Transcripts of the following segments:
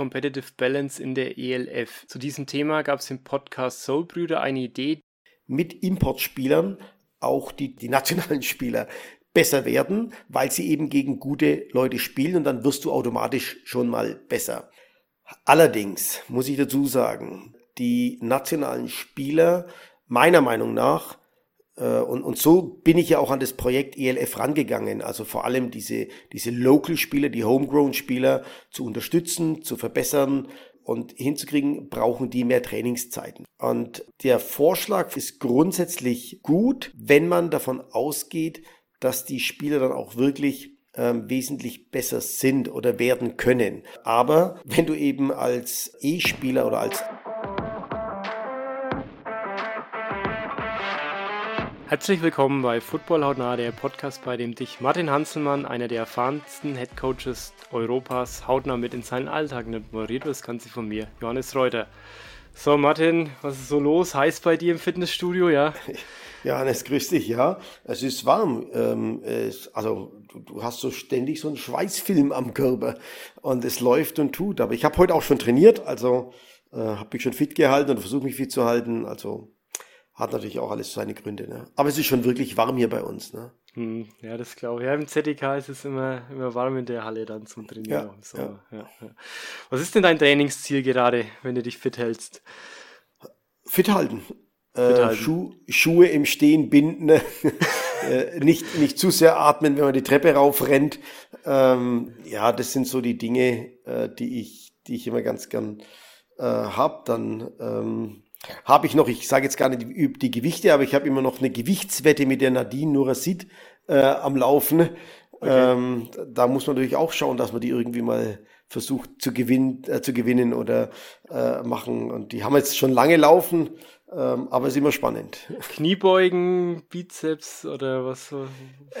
Competitive Balance in der ELF. Zu diesem Thema gab es im Podcast Soulbrüder eine Idee. Mit Importspielern auch die, die nationalen Spieler besser werden, weil sie eben gegen gute Leute spielen und dann wirst du automatisch schon mal besser. Allerdings muss ich dazu sagen, die nationalen Spieler meiner Meinung nach und, und so bin ich ja auch an das Projekt ELF rangegangen, also vor allem diese, diese Local-Spieler, die Homegrown-Spieler zu unterstützen, zu verbessern und hinzukriegen, brauchen die mehr Trainingszeiten. Und der Vorschlag ist grundsätzlich gut, wenn man davon ausgeht, dass die Spieler dann auch wirklich ähm, wesentlich besser sind oder werden können. Aber wenn du eben als E-Spieler oder als Herzlich willkommen bei Football Hautnah, der Podcast, bei dem dich Martin Hanselmann, einer der erfahrensten Headcoaches Europas, hautnah mit in seinen Alltag nimmt. Moderiert das Ganze von mir, Johannes Reuter. So, Martin, was ist so los? Heiß bei dir im Fitnessstudio, ja? Johannes, grüß dich, ja. Es ist warm. Ähm, es, also, du, du, hast so ständig so einen Schweißfilm am Körper und es läuft und tut. Aber ich habe heute auch schon trainiert, also äh, habe mich schon fit gehalten und versuche mich fit zu halten. Also hat natürlich auch alles seine Gründe. Ne? Aber es ist schon wirklich warm hier bei uns. Ne? Hm, ja, das glaube ich. Ja, im ZDK ist es immer, immer warm in der Halle dann zum Trainieren. Ja, ja. Ja, Was ist denn dein Trainingsziel gerade, wenn du dich fit hältst? Fit halten. Äh, Schuh, Schuhe im Stehen binden, äh, nicht, nicht zu sehr atmen, wenn man die Treppe raufrennt. Ähm, ja, das sind so die Dinge, äh, die, ich, die ich immer ganz gern äh, habe. Dann ähm, habe ich noch, ich sage jetzt gar nicht die, die Gewichte, aber ich habe immer noch eine Gewichtswette mit der Nadine Nurasid äh, am Laufen. Okay. Ähm, da muss man natürlich auch schauen, dass man die irgendwie mal versucht zu gewinnen, äh, zu gewinnen oder äh, machen. Und die haben jetzt schon lange laufen, ähm, aber es ist immer spannend. Kniebeugen, Bizeps oder was?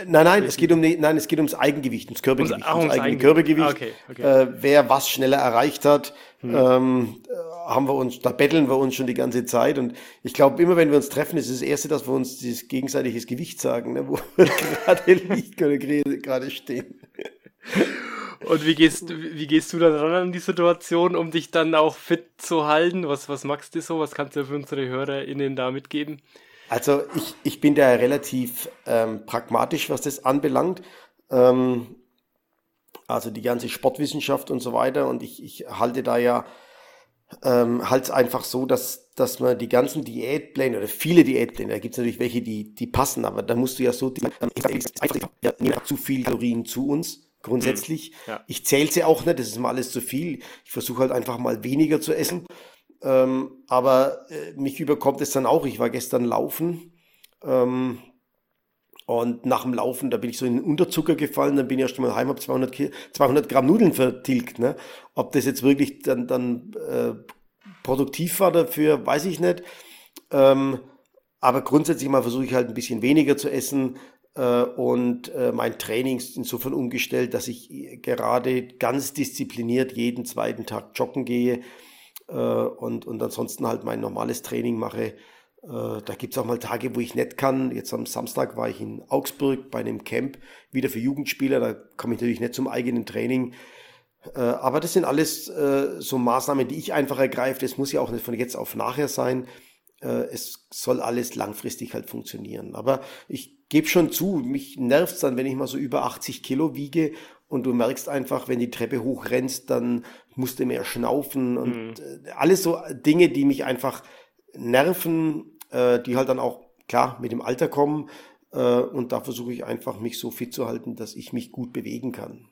Nein, nein, es geht um nein, es geht ums Eigengewicht, ums Körpergewicht, ums, ums eigene Körpergewicht. Ah, okay, okay. Äh, wer was schneller erreicht hat, hm. ähm, haben wir uns, da betteln wir uns schon die ganze Zeit. Und ich glaube, immer wenn wir uns treffen, ist das Erste, dass wir uns dieses gegenseitiges Gewicht sagen, ne, wo wir gerade liegen oder gerade stehen. Und wie gehst, wie gehst du dann ran an die Situation, um dich dann auch fit zu halten? Was, was magst du so? Was kannst du für unsere HörerInnen da mitgeben? Also ich, ich bin da relativ ähm, pragmatisch, was das anbelangt. Ähm, also die ganze Sportwissenschaft und so weiter. Und ich, ich halte da ja ähm, halt einfach so, dass, dass man die ganzen Diätpläne oder viele Diätpläne, da gibt es natürlich welche, die, die passen, aber da musst du ja so, ja, nehmen zu viel Kalorien zu uns grundsätzlich. Mhm. Ja. Ich zähle sie auch nicht, das ist mal alles zu viel. Ich versuche halt einfach mal weniger zu essen. Ähm, aber äh, mich überkommt es dann auch. Ich war gestern laufen ähm, und nach dem Laufen, da bin ich so in den Unterzucker gefallen, dann bin ich erst mal heim, habe 200, 200 Gramm Nudeln vertilgt. Ne? Ob das jetzt wirklich dann, dann äh, produktiv war dafür, weiß ich nicht. Ähm, aber grundsätzlich mal versuche ich halt ein bisschen weniger zu essen und äh, mein Training ist insofern umgestellt, dass ich gerade ganz diszipliniert jeden zweiten Tag joggen gehe äh, und, und ansonsten halt mein normales Training mache äh, da gibt's auch mal Tage, wo ich nicht kann. Jetzt am Samstag war ich in Augsburg bei einem Camp wieder für Jugendspieler. Da komme ich natürlich nicht zum eigenen Training. Äh, aber das sind alles äh, so Maßnahmen, die ich einfach ergreife. Das muss ja auch nicht von jetzt auf nachher sein. Es soll alles langfristig halt funktionieren. Aber ich gebe schon zu, mich nervt's dann, wenn ich mal so über 80 Kilo wiege und du merkst einfach, wenn die Treppe hochrennst, dann musst du mehr schnaufen und mhm. alles so Dinge, die mich einfach Nerven, äh, die halt dann auch klar mit dem Alter kommen. Äh, und da versuche ich einfach, mich so fit zu halten, dass ich mich gut bewegen kann.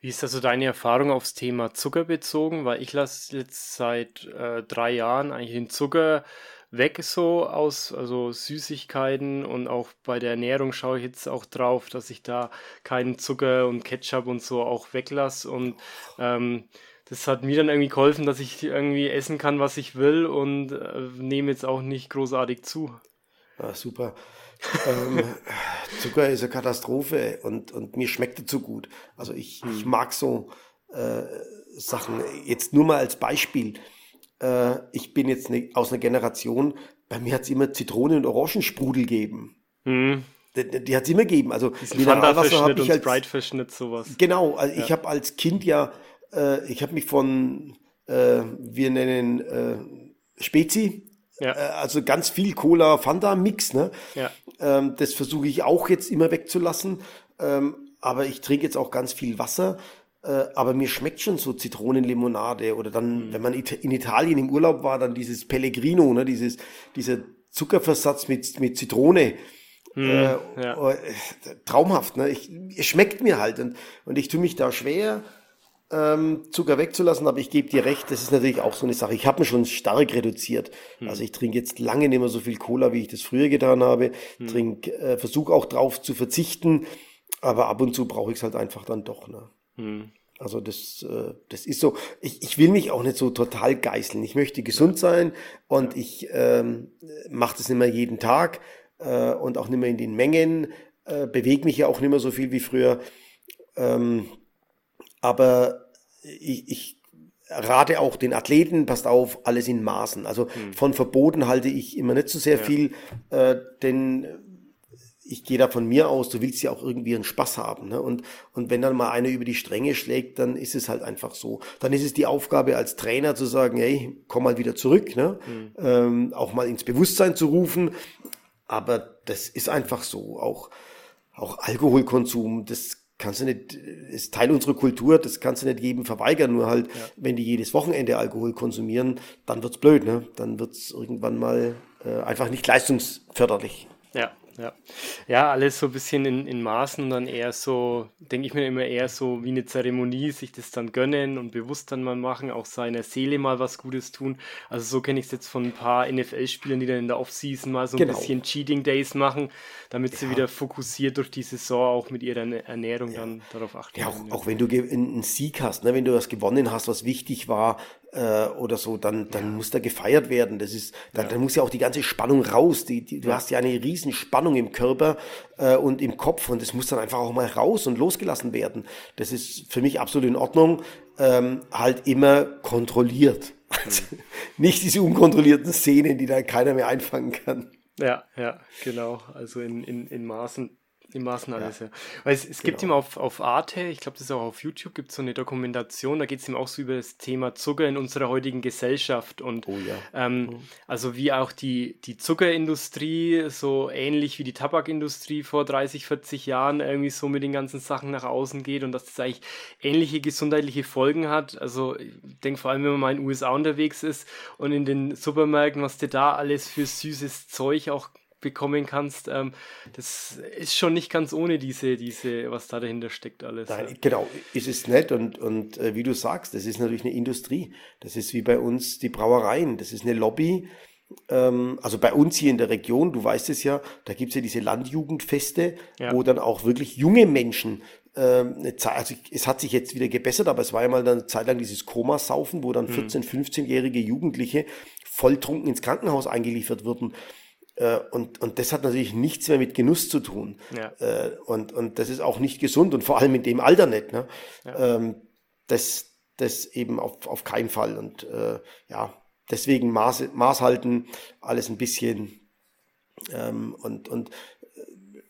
Wie ist also deine Erfahrung aufs Thema Zucker bezogen? Weil ich lasse jetzt seit äh, drei Jahren eigentlich den Zucker weg so aus, also Süßigkeiten und auch bei der Ernährung schaue ich jetzt auch drauf, dass ich da keinen Zucker und Ketchup und so auch weglasse und ähm, das hat mir dann irgendwie geholfen, dass ich irgendwie essen kann, was ich will und äh, nehme jetzt auch nicht großartig zu. Ah, super. ähm, Zucker ist eine Katastrophe und, und mir schmeckt er zu gut. Also ich, hm. ich mag so äh, Sachen. Jetzt nur mal als Beispiel. Äh, ich bin jetzt ne, aus einer Generation, bei mir hat es immer Zitronen- und Orangensprudel gegeben. Hm. Die, die hat es immer gegeben. Also Mineralwasser habe ich als Sprite-Verschnitt sowas. Genau, also ja. ich habe als Kind ja äh, ich habe mich von, äh, wir nennen äh, Spezi, ja. Äh, also ganz viel Cola, Fanta Mix, ne? Ja. Ähm, das versuche ich auch jetzt immer wegzulassen. Ähm, aber ich trinke jetzt auch ganz viel Wasser. Äh, aber mir schmeckt schon so Zitronenlimonade oder dann, mhm. wenn man in Italien im Urlaub war, dann dieses Pellegrino, ne? Dieses, dieser Zuckerversatz mit, mit Zitrone. Mhm, äh, ja. Oh, traumhaft, ne? Ich, es schmeckt mir halt und, und ich tue mich da schwer ähm, Zucker wegzulassen, aber ich gebe dir recht, das ist natürlich auch so eine Sache. Ich habe mir schon stark reduziert. Hm. Also ich trinke jetzt lange nicht mehr so viel Cola, wie ich das früher getan habe. Hm. Trink, äh, versuche auch drauf zu verzichten, aber ab und zu brauche ich es halt einfach dann doch. Ne? Hm. Also das, äh, das ist so. Ich, ich will mich auch nicht so total geißeln. Ich möchte gesund sein und ich ähm, mache das nicht mehr jeden Tag äh, und auch nicht mehr in den Mengen. Äh, bewege mich ja auch nicht mehr so viel wie früher. Ähm, aber ich, ich rate auch den Athleten, passt auf, alles in Maßen. Also hm. von Verboten halte ich immer nicht so sehr ja. viel, äh, denn ich gehe da von mir aus, du willst ja auch irgendwie einen Spaß haben. Ne? Und, und wenn dann mal einer über die Stränge schlägt, dann ist es halt einfach so. Dann ist es die Aufgabe als Trainer zu sagen, hey, komm mal wieder zurück, ne? Mhm. Ähm, auch mal ins Bewusstsein zu rufen. Aber das ist einfach so. Auch, auch Alkoholkonsum, das kannst du nicht, ist Teil unserer Kultur, das kannst du nicht jedem verweigern, nur halt, ja. wenn die jedes Wochenende Alkohol konsumieren, dann wird's blöd, ne? Dann wird's irgendwann mal äh, einfach nicht leistungsförderlich. Ja, ja. Alles so ein bisschen in, in Maßen und dann eher so, denke ich mir immer eher so wie eine Zeremonie, sich das dann gönnen und bewusst dann mal machen, auch seiner Seele mal was Gutes tun. Also so kenne ich es jetzt von ein paar NFL-Spielern, die dann in der Offseason mal so ein genau. bisschen Cheating Days machen, damit ja. sie wieder fokussiert durch die Saison auch mit ihrer Ernährung ja. dann darauf achten. Ja, auch, auch wenn du einen Sieg hast, ne, wenn du was gewonnen hast, was wichtig war, äh, oder so, dann, dann ja. muss da gefeiert werden. Das ist, dann, ja. dann muss ja auch die ganze Spannung raus. Die, die, du hast ja eine riesen Spannung im Körper äh, und im Kopf und das muss dann einfach auch mal raus und losgelassen werden. Das ist für mich absolut in Ordnung. Ähm, halt immer kontrolliert. Mhm. Nicht diese unkontrollierten Szenen, die da keiner mehr einfangen kann. Ja, ja, genau. Also in, in, in Maßen Maßen alles, ja. Weil es, es genau. gibt ihm auf, auf Arte, ich glaube, das ist auch auf YouTube, gibt es so eine Dokumentation, da geht es ihm auch so über das Thema Zucker in unserer heutigen Gesellschaft und oh, ja. ähm, mhm. also wie auch die, die Zuckerindustrie, so ähnlich wie die Tabakindustrie vor 30, 40 Jahren irgendwie so mit den ganzen Sachen nach außen geht und dass das eigentlich ähnliche gesundheitliche Folgen hat. Also ich denke vor allem, wenn man mal in den USA unterwegs ist und in den Supermärkten, was dir da alles für süßes Zeug auch bekommen kannst, ähm, das ist schon nicht ganz ohne diese, diese, was da dahinter steckt alles. Nein, ja. Genau, ist es nett und, und äh, wie du sagst, das ist natürlich eine Industrie. Das ist wie bei uns die Brauereien, das ist eine Lobby. Ähm, also bei uns hier in der Region, du weißt es ja, da gibt es ja diese Landjugendfeste, ja. wo dann auch wirklich junge Menschen ähm, also es hat sich jetzt wieder gebessert, aber es war ja mal eine Zeit lang dieses Komasaufen, wo dann 14-, mhm. 15-jährige Jugendliche volltrunken ins Krankenhaus eingeliefert wurden. Äh, und, und das hat natürlich nichts mehr mit Genuss zu tun. Ja. Äh, und, und das ist auch nicht gesund und vor allem in dem Alter nicht. Ne? Ja. Ähm, das, das eben auf, auf keinen Fall. Und äh, ja, deswegen Maß, Maß halten, alles ein bisschen. Ähm, und, und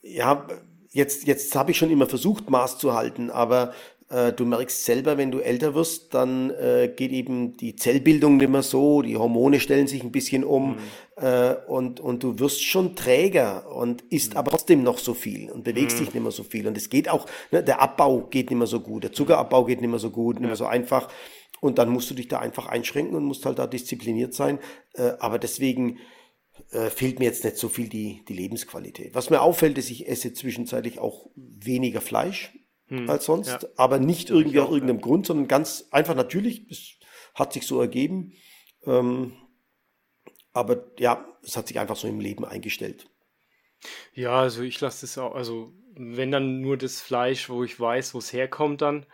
ja, jetzt, jetzt habe ich schon immer versucht, Maß zu halten, aber du merkst selber, wenn du älter wirst, dann äh, geht eben die Zellbildung nicht mehr so, die Hormone stellen sich ein bisschen um mhm. äh, und, und du wirst schon träger und isst mhm. aber trotzdem noch so viel und bewegst mhm. dich nicht mehr so viel. Und es geht auch, ne, der Abbau geht nicht mehr so gut, der Zuckerabbau geht nicht mehr so gut, nicht mehr so einfach. Und dann musst du dich da einfach einschränken und musst halt da diszipliniert sein. Äh, aber deswegen äh, fehlt mir jetzt nicht so viel die, die Lebensqualität. Was mir auffällt, ist, ich esse zwischenzeitlich auch weniger Fleisch hm, als sonst, ja. aber nicht irgendwie aus irgendeinem ja. Grund, sondern ganz einfach natürlich. Es hat sich so ergeben. Ähm, aber ja, es hat sich einfach so im Leben eingestellt. Ja, also ich lasse es auch, also wenn dann nur das Fleisch, wo ich weiß, wo es herkommt, dann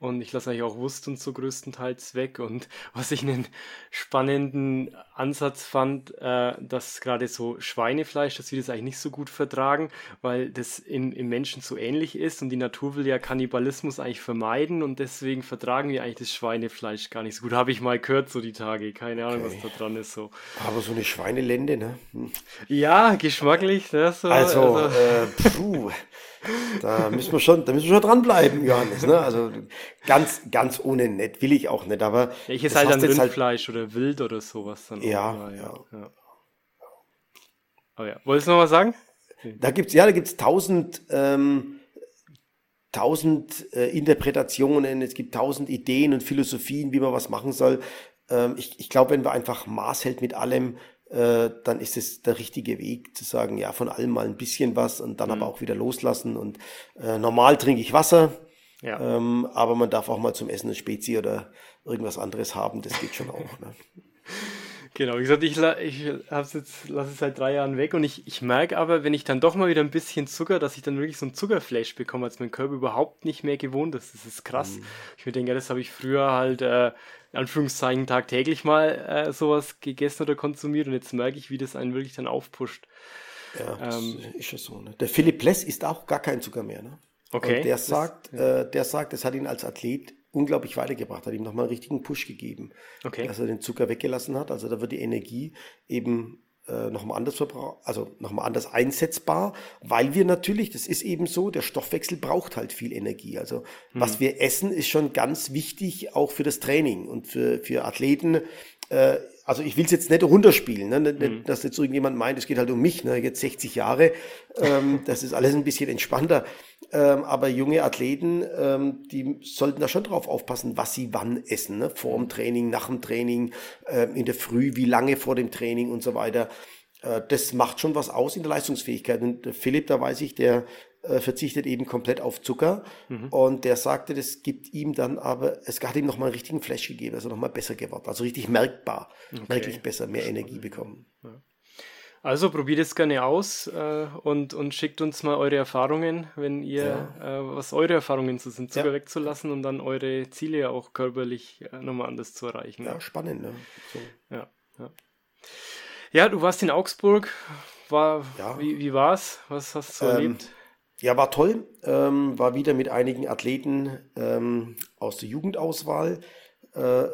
und ich lasse eigentlich auch Wurst und so größtenteils weg. Und was ich einen spannenden Ansatz fand, äh, dass gerade so Schweinefleisch, dass wir das eigentlich nicht so gut vertragen, weil das im, im Menschen so ähnlich ist und die Natur will ja Kannibalismus eigentlich vermeiden und deswegen vertragen wir eigentlich das Schweinefleisch gar nicht so gut. Habe ich mal gehört so die Tage. Keine Ahnung, okay. was da dran ist. So. Aber so eine Schweinelende, ne? Hm. Ja, geschmacklich. Ne? So, also, also. Äh, puh. Da müssen wir schon, da müssen wir schon dranbleiben, Johannes. Ne? Also ganz, ganz ohne nett, will ich auch nicht, aber. Ja, ich esse halt dann halt Rindfleisch halt, oder Wild oder sowas dann. Ja, auch, ja. ja. Oh ja. Wolltest du noch was sagen? Da gibt's, ja, da gibt's tausend, ähm, tausend äh, Interpretationen, es gibt tausend Ideen und Philosophien, wie man was machen soll. Ähm, ich ich glaube, wenn man einfach Maß hält mit allem, äh, dann ist es der richtige Weg zu sagen, ja, von allem mal ein bisschen was und dann mhm. aber auch wieder loslassen. Und äh, normal trinke ich Wasser, ja. ähm, aber man darf auch mal zum Essen eine Spezi oder irgendwas anderes haben, das geht schon auch. Ne? Genau, wie gesagt, ich, ich hab's jetzt, lasse es seit drei Jahren weg und ich, ich merke aber, wenn ich dann doch mal wieder ein bisschen Zucker, dass ich dann wirklich so ein Zuckerflash bekomme, als mein Körper überhaupt nicht mehr gewohnt ist. Das ist krass. Mhm. Ich mir denke, das habe ich früher halt, äh, in Anführungszeichen, tagtäglich mal äh, sowas gegessen oder konsumiert und jetzt merke ich, wie das einen wirklich dann aufpusht. Ja, das ähm, ist ja so. Ne? Der Philipp Less ist auch gar kein Zucker mehr. Ne? Okay. Und der sagt, das, ja. äh, der sagt, das hat ihn als Athlet unglaublich weitergebracht, hat ihm nochmal einen richtigen Push gegeben, okay. dass er den Zucker weggelassen hat. Also da wird die Energie eben äh, nochmal anders verbraucht, also nochmal anders einsetzbar, weil wir natürlich, das ist eben so, der Stoffwechsel braucht halt viel Energie. Also mhm. was wir essen, ist schon ganz wichtig, auch für das Training und für, für Athleten. Äh, also ich will es jetzt nicht runterspielen, ne? Mhm. dass jetzt irgendjemand meint, es geht halt um mich, ne? jetzt 60 Jahre, ähm, das ist alles ein bisschen entspannter. Ähm, aber junge Athleten, ähm, die sollten da schon drauf aufpassen, was sie wann essen, ne? vor dem Training, nach dem Training, äh, in der Früh, wie lange vor dem Training und so weiter. Äh, das macht schon was aus in der Leistungsfähigkeit. Und Philipp, da weiß ich, der äh, verzichtet eben komplett auf Zucker mhm. und der sagte, das gibt ihm dann aber, es hat ihm nochmal einen richtigen Flash gegeben, also nochmal besser geworden, also richtig merkbar, okay. merklich besser, mehr Energie bekommen. Ja. Also probiert es gerne aus äh, und, und schickt uns mal eure Erfahrungen, wenn ihr, ja. äh, was eure Erfahrungen so sind, Zucker ja. wegzulassen und dann eure Ziele auch körperlich äh, nochmal anders zu erreichen. Ja, spannend, ne? So. Ja, ja. ja, du warst in Augsburg. War, ja. Wie, wie war's? Was hast du ähm, erlebt? Ja, war toll. Ähm, war wieder mit einigen Athleten ähm, aus der Jugendauswahl. Äh,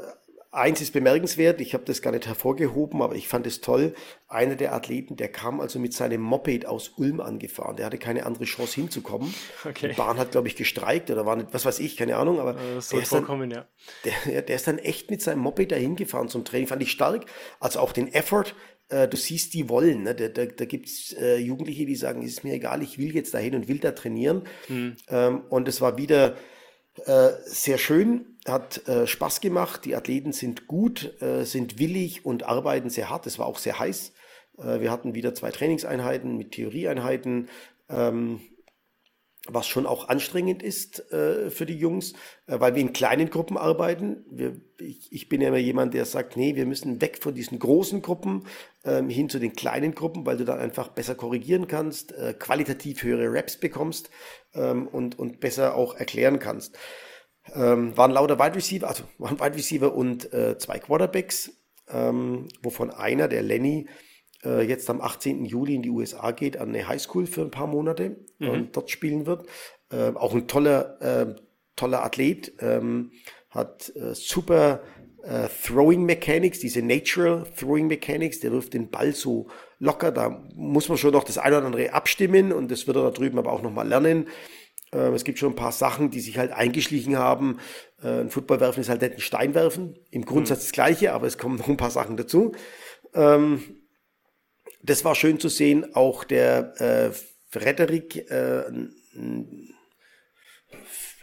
eins ist bemerkenswert, ich habe das gar nicht hervorgehoben, aber ich fand es toll. Einer der Athleten, der kam also mit seinem Moped aus Ulm angefahren. Der hatte keine andere Chance hinzukommen. Okay. Die Bahn hat, glaube ich, gestreikt oder war nicht, was weiß ich, keine Ahnung. Aber äh, der, ist dann, ja. der, der ist dann echt mit seinem Moped dahin gefahren zum Training. Fand ich stark. Also auch den Effort, äh, du siehst, die wollen. Ne? Da, da, da gibt es äh, Jugendliche, die sagen, ist mir egal, ich will jetzt dahin und will da trainieren. Mhm. Ähm, und es war wieder äh, sehr schön, hat äh, Spaß gemacht. Die Athleten sind gut, äh, sind willig und arbeiten sehr hart. Es war auch sehr heiß. Wir hatten wieder zwei Trainingseinheiten mit Theorieeinheiten. Ähm, was schon auch anstrengend ist äh, für die Jungs, äh, weil wir in kleinen Gruppen arbeiten. Wir, ich, ich, bin ja immer jemand, der sagt, nee, wir müssen weg von diesen großen Gruppen ähm, hin zu den kleinen Gruppen, weil du dann einfach besser korrigieren kannst, äh, qualitativ höhere Raps bekommst ähm, und, und besser auch erklären kannst. Ähm, waren lauter Wide Receiver, also waren Wide Receiver und äh, zwei Quarterbacks, ähm, wovon einer, der Lenny, äh, jetzt am 18. Juli in die USA geht, an eine Highschool für ein paar Monate mhm. und dort spielen wird. Äh, auch ein toller, äh, toller Athlet, ähm, hat äh, super äh, Throwing Mechanics, diese Natural Throwing Mechanics, der wirft den Ball so locker, da muss man schon noch das eine oder andere abstimmen und das wird er da drüben aber auch nochmal lernen. Äh, es gibt schon ein paar Sachen, die sich halt eingeschlichen haben. Ein Footballwerfen ist halt nicht ein Steinwerfen. Im Grundsatz mhm. das Gleiche, aber es kommen noch ein paar Sachen dazu. Ähm, das war schön zu sehen. Auch der äh, Frederik, äh,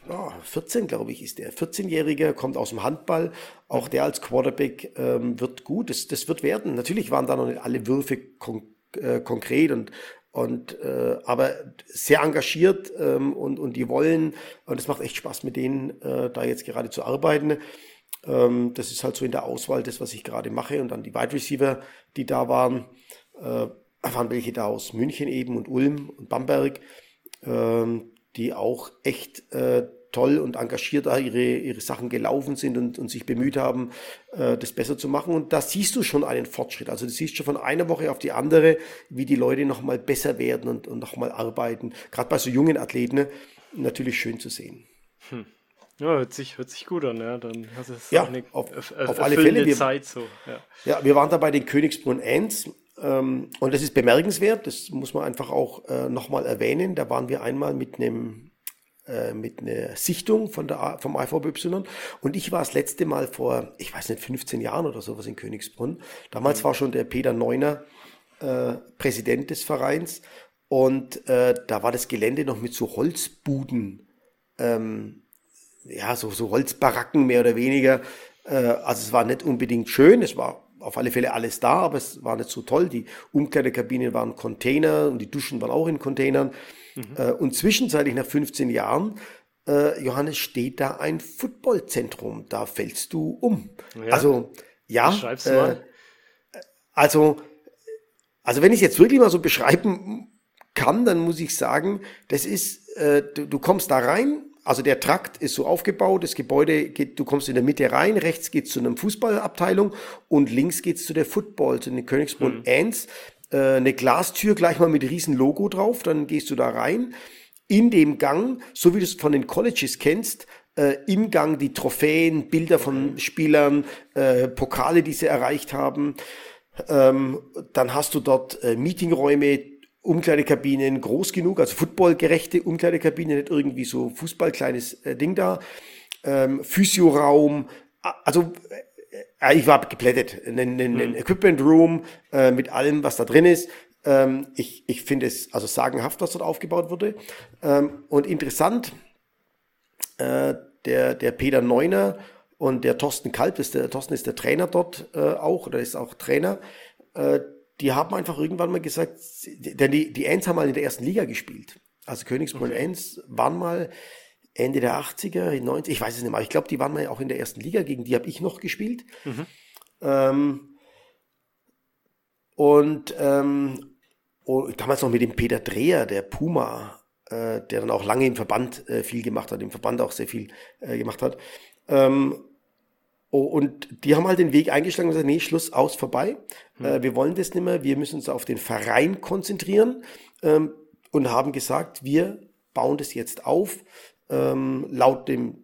oh, 14 glaube ich ist der, 14-Jähriger, kommt aus dem Handball. Auch der als Quarterback ähm, wird gut. Das, das wird werden. Natürlich waren da noch nicht alle Würfe kon äh, konkret und und äh, aber sehr engagiert ähm, und und die wollen und es macht echt Spaß mit denen äh, da jetzt gerade zu arbeiten. Ähm, das ist halt so in der Auswahl das, was ich gerade mache und dann die Wide Receiver, die da waren äh, waren welche da aus München eben und Ulm und Bamberg, ähm, die auch echt äh, toll und engagiert da ihre, ihre Sachen gelaufen sind und, und sich bemüht haben, äh, das besser zu machen. Und da siehst du schon einen Fortschritt. Also du siehst schon von einer Woche auf die andere, wie die Leute nochmal besser werden und, und nochmal arbeiten. Gerade bei so jungen Athleten natürlich schön zu sehen. Hm. Ja, hört sich, hört sich gut an, ja. Dann hast du es ja, eine auf, auf alle Fälle. Wir, Zeit so. Ja. ja, wir waren da bei den Königsbrunn ähm, und das ist bemerkenswert, das muss man einfach auch äh, nochmal erwähnen. Da waren wir einmal mit einem äh, mit einer Sichtung von der, vom IVBY. Und ich war das letzte Mal vor, ich weiß nicht, 15 Jahren oder sowas in Königsbrunn. Damals mhm. war schon der Peter Neuner äh, Präsident des Vereins. Und äh, da war das Gelände noch mit so Holzbuden, ähm, ja, so, so Holzbaracken mehr oder weniger. Äh, also es war nicht unbedingt schön, es war auf alle Fälle alles da, aber es war nicht so toll. Die Umkleidekabinen waren Container und die Duschen waren auch in Containern. Mhm. Äh, und zwischenzeitlich nach 15 Jahren, äh, Johannes, steht da ein Footballzentrum. Da fällst du um. Ja. Also, ja. Äh, mal. Also, also wenn ich es jetzt wirklich mal so beschreiben kann, dann muss ich sagen, das ist, äh, du, du kommst da rein, also der Trakt ist so aufgebaut, das Gebäude geht, du kommst in der Mitte rein, rechts geht's zu einer Fußballabteilung und links geht's zu der Football, zu den Königsbrunn mhm. Ants. Äh, eine Glastür gleich mal mit riesen Logo drauf, dann gehst du da rein. In dem Gang, so wie du es von den Colleges kennst, äh, im Gang die Trophäen, Bilder von Spielern, äh, Pokale, die sie erreicht haben. Ähm, dann hast du dort äh, Meetingräume, Umkleidekabinen groß genug, also footballgerechte Umkleidekabine, nicht irgendwie so Fußballkleines äh, Ding da. Ähm, Physioraum, also äh, ich war geplättet. Ein, ein, ein mhm. Equipment Room äh, mit allem, was da drin ist. Ähm, ich ich finde es also sagenhaft, was dort aufgebaut wurde. Ähm, und interessant, äh, der, der Peter Neuner und der Thorsten Kalb, ist der, Thorsten ist der Trainer dort äh, auch, oder ist auch Trainer. Äh, die haben einfach irgendwann mal gesagt, denn die, die Ents haben mal in der ersten Liga gespielt. Also Königsbrunn okay. Ents waren mal Ende der 80er, 90, ich weiß es nicht mehr, ich glaube, die waren mal auch in der ersten Liga, gegen die habe ich noch gespielt. Mhm. Ähm, und, ähm, und damals noch mit dem Peter Dreher, der Puma, äh, der dann auch lange im Verband äh, viel gemacht hat, im Verband auch sehr viel äh, gemacht hat. Ähm, Oh, und die haben halt den Weg eingeschlagen und gesagt, nee, Schluss, aus, vorbei. Mhm. Äh, wir wollen das nicht mehr, wir müssen uns auf den Verein konzentrieren ähm, und haben gesagt, wir bauen das jetzt auf. Ähm, laut dem,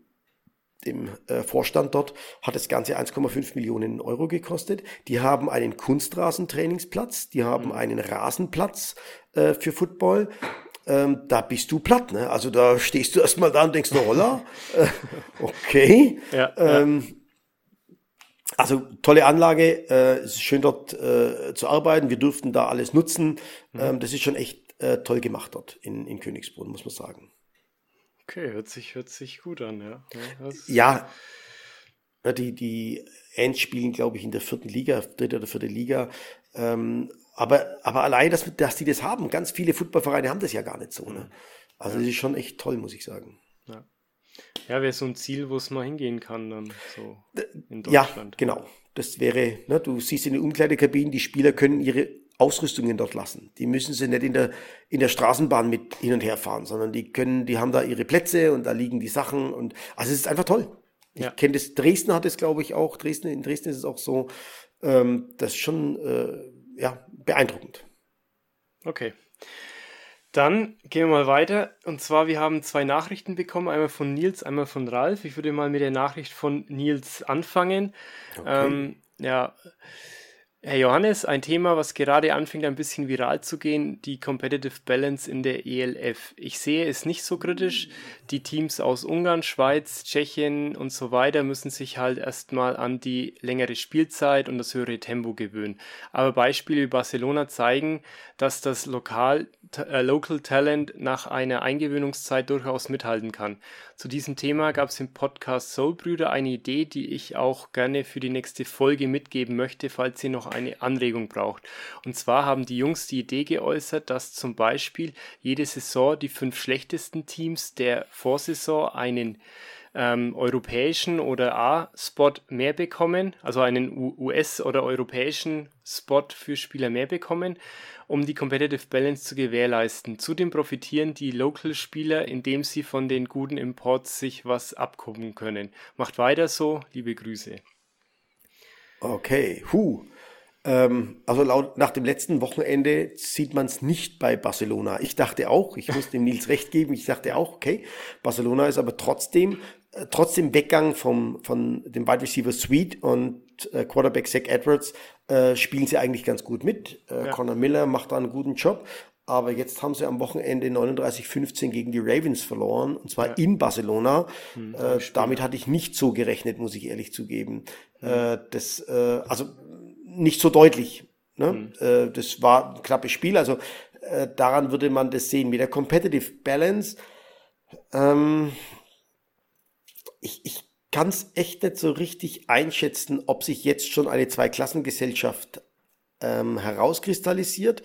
dem äh, Vorstand dort hat das Ganze 1,5 Millionen Euro gekostet. Die haben einen Kunstrasentrainingsplatz, die haben mhm. einen Rasenplatz äh, für Football ähm, da bist du platt. Ne? Also da stehst du erstmal da und denkst, no, holla, äh, okay. Ja, ähm, ja. Also tolle Anlage, äh, es ist schön dort äh, zu arbeiten. Wir durften da alles nutzen. Mhm. Ähm, das ist schon echt äh, toll gemacht dort in, in Königsbrunn, muss man sagen. Okay, hört sich, hört sich gut an, ja. Ja, ja die, die spielen, glaube ich, in der vierten Liga, dritte oder vierte Liga. Ähm, aber, aber allein, dass, dass die das haben, ganz viele Footballvereine haben das ja gar nicht so. Ne? Also ja. das ist schon echt toll, muss ich sagen. Ja. Wäre so ein Ziel, wo es mal hingehen kann, dann so in Deutschland. Ja, genau. Das wäre, ne, du siehst in den Umkleidekabinen, die Spieler können ihre Ausrüstungen dort lassen. Die müssen sie nicht in der, in der Straßenbahn mit hin und her fahren, sondern die können, die haben da ihre Plätze und da liegen die Sachen und, also es ist einfach toll. Ich ja. kenne das, Dresden hat es, glaube ich, auch, Dresden, in Dresden ist es auch so, ähm, das ist schon, äh, ja, beeindruckend. Okay. Dann gehen wir mal weiter. Und zwar, wir haben zwei Nachrichten bekommen, einmal von Nils, einmal von Ralf. Ich würde mal mit der Nachricht von Nils anfangen. Okay. Ähm, ja, Herr Johannes, ein Thema, was gerade anfängt ein bisschen viral zu gehen, die Competitive Balance in der ELF. Ich sehe es nicht so kritisch. Die Teams aus Ungarn, Schweiz, Tschechien und so weiter müssen sich halt erstmal an die längere Spielzeit und das höhere Tempo gewöhnen. Aber Beispiele wie Barcelona zeigen, dass das Lokal, äh, Local Talent nach einer Eingewöhnungszeit durchaus mithalten kann. Zu diesem Thema gab es im Podcast Soulbrüder eine Idee, die ich auch gerne für die nächste Folge mitgeben möchte, falls ihr noch eine Anregung braucht. Und zwar haben die Jungs die Idee geäußert, dass zum Beispiel jede Saison die fünf schlechtesten Teams der Vorsaison einen ähm, europäischen oder A-Spot mehr bekommen, also einen US- oder europäischen Spot für Spieler mehr bekommen um die Competitive Balance zu gewährleisten. Zudem profitieren die Local-Spieler, indem sie von den guten Imports sich was abgucken können. Macht weiter so, liebe Grüße. Okay, hu. Ähm, also laut, nach dem letzten Wochenende sieht man es nicht bei Barcelona. Ich dachte auch, ich muss dem Nils recht geben, ich dachte auch, okay, Barcelona ist aber trotzdem, äh, trotzdem Weggang vom, von dem Wide Receiver Suite und äh, Quarterback Zach Edwards äh, spielen sie eigentlich ganz gut mit. Äh, ja. Connor Miller macht da einen guten Job. aber jetzt haben sie am Wochenende 39-15 gegen die Ravens verloren, und zwar ja. in Barcelona. Hm, äh, damit hatte ich nicht so gerechnet, muss ich ehrlich zugeben. Hm. Äh, das, äh, also nicht so deutlich. Ne? Hm. Äh, das war ein knappes Spiel, also äh, daran würde man das sehen. Mit der Competitive Balance, ähm, ich, ich kann es echt nicht so richtig einschätzen, ob sich jetzt schon eine Zweiklassengesellschaft ähm, herauskristallisiert.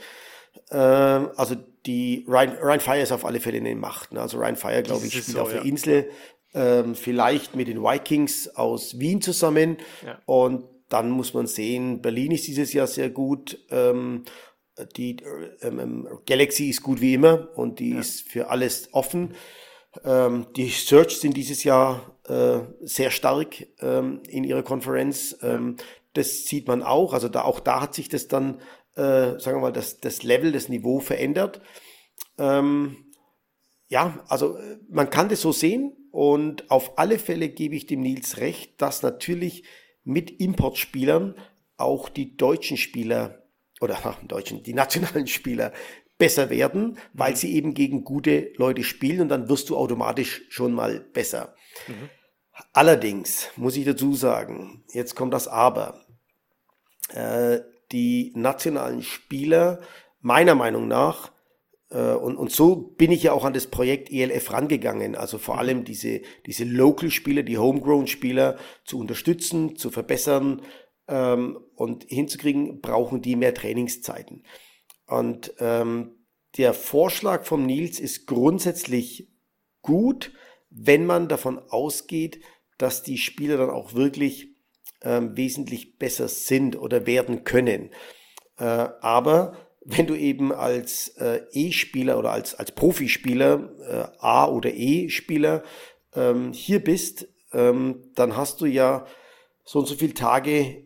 Ähm, also die Ryan, Ryan Fire ist auf alle Fälle in den Macht. Ne? Also Ryan Fire, glaube ich, spielt so, auf der Insel ähm, vielleicht mit den Vikings aus Wien zusammen. Ja. Und dann muss man sehen, Berlin ist dieses Jahr sehr gut. Ähm, die ähm, ähm, Galaxy ist gut wie immer und die ja. ist für alles offen. Ähm, die Search sind dieses Jahr äh, sehr stark ähm, in ihrer Konferenz. Ähm, das sieht man auch. Also da, auch da hat sich das dann äh, sagen wir mal, das, das Level, das Niveau verändert. Ähm, ja, also äh, man kann das so sehen und auf alle Fälle gebe ich dem Nils recht, dass natürlich mit Importspielern auch die deutschen Spieler oder ach, deutschen, die nationalen Spieler besser werden, weil mhm. sie eben gegen gute Leute spielen und dann wirst du automatisch schon mal besser. Mhm. Allerdings muss ich dazu sagen, jetzt kommt das Aber. Äh, die nationalen Spieler meiner Meinung nach, und, und so bin ich ja auch an das Projekt ELF rangegangen, also vor allem diese, diese Local-Spieler, die Homegrown-Spieler zu unterstützen, zu verbessern ähm, und hinzukriegen, brauchen die mehr Trainingszeiten. Und ähm, der Vorschlag vom Nils ist grundsätzlich gut, wenn man davon ausgeht, dass die Spieler dann auch wirklich ähm, wesentlich besser sind oder werden können. Äh, aber wenn du eben als äh, E-Spieler oder als, als Profispieler, äh, A- oder E-Spieler ähm, hier bist, ähm, dann hast du ja so und so viele Tage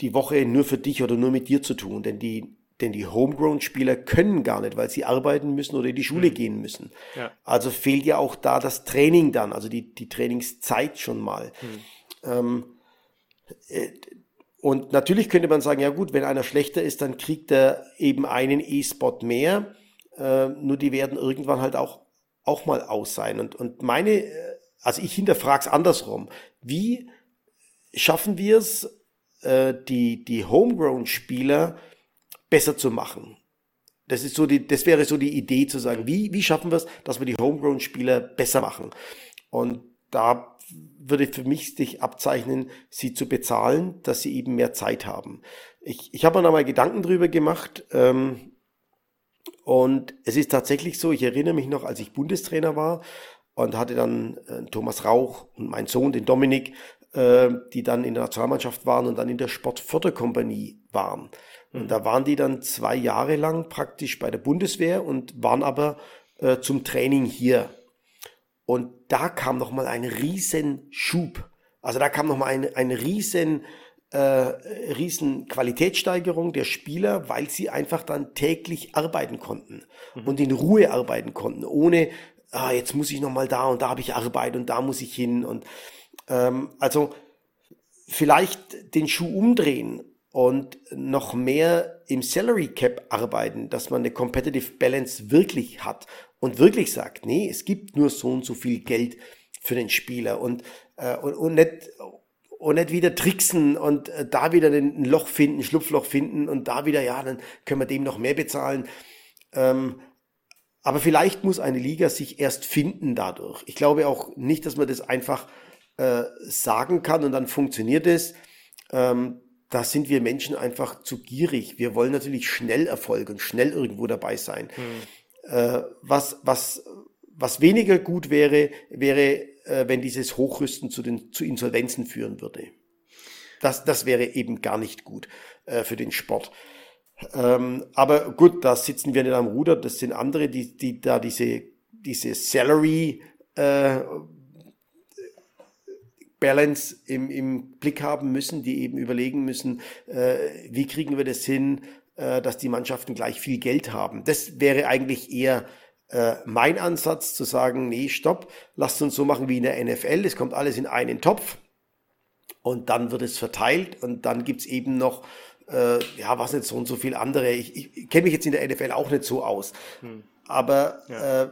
die Woche nur für dich oder nur mit dir zu tun. Denn die, denn die Homegrown-Spieler können gar nicht, weil sie arbeiten müssen oder in die Schule mhm. gehen müssen. Ja. Also fehlt ja auch da das Training dann, also die, die Trainingszeit schon mal. Mhm. Ähm, äh, und natürlich könnte man sagen, ja gut, wenn einer schlechter ist, dann kriegt er eben einen E-Spot mehr. Äh, nur die werden irgendwann halt auch, auch mal aus sein. Und, und meine, äh, also ich hinterfrage es andersrum. Wie schaffen wir es, äh, die, die Homegrown-Spieler besser zu machen? Das ist so die, das wäre so die Idee zu sagen, wie, wie schaffen wir es, dass wir die Homegrown-Spieler besser machen? Und da würde für mich sich abzeichnen, sie zu bezahlen, dass sie eben mehr Zeit haben. Ich, ich habe mir da mal Gedanken drüber gemacht ähm, und es ist tatsächlich so, ich erinnere mich noch, als ich Bundestrainer war und hatte dann äh, Thomas Rauch und mein Sohn, den Dominik, äh, die dann in der Nationalmannschaft waren und dann in der Sportförderkompanie waren. Und mhm. da waren die dann zwei Jahre lang praktisch bei der Bundeswehr und waren aber äh, zum Training hier und da kam nochmal ein riesen Schub. Also da kam nochmal eine, eine riesen, äh, riesen Qualitätssteigerung der Spieler, weil sie einfach dann täglich arbeiten konnten mhm. und in Ruhe arbeiten konnten, ohne, ah, jetzt muss ich nochmal da und da habe ich Arbeit und da muss ich hin. Und ähm, also vielleicht den Schuh umdrehen und noch mehr im Salary Cap arbeiten, dass man eine Competitive Balance wirklich hat und wirklich sagt, nee, es gibt nur so und so viel Geld für den Spieler und, äh, und, und nicht und nicht wieder tricksen und äh, da wieder ein Loch finden, ein Schlupfloch finden und da wieder, ja, dann können wir dem noch mehr bezahlen. Ähm, aber vielleicht muss eine Liga sich erst finden dadurch. Ich glaube auch nicht, dass man das einfach äh, sagen kann und dann funktioniert es. Ähm, da sind wir Menschen einfach zu gierig. Wir wollen natürlich schnell Erfolg und schnell irgendwo dabei sein. Hm. Äh, was, was, was weniger gut wäre, wäre, äh, wenn dieses Hochrüsten zu, den, zu Insolvenzen führen würde. Das, das wäre eben gar nicht gut äh, für den Sport. Ähm, aber gut, da sitzen wir nicht am Ruder, das sind andere, die, die da diese, diese Salary äh, Balance im, im Blick haben müssen, die eben überlegen müssen, äh, wie kriegen wir das hin, äh, dass die Mannschaften gleich viel Geld haben. Das wäre eigentlich eher äh, mein Ansatz zu sagen, nee, stopp, lasst uns so machen wie in der NFL, es kommt alles in einen Topf und dann wird es verteilt und dann gibt's eben noch äh, ja, was nicht so und so viel andere. Ich, ich kenne mich jetzt in der NFL auch nicht so aus. Hm. Aber ja. äh,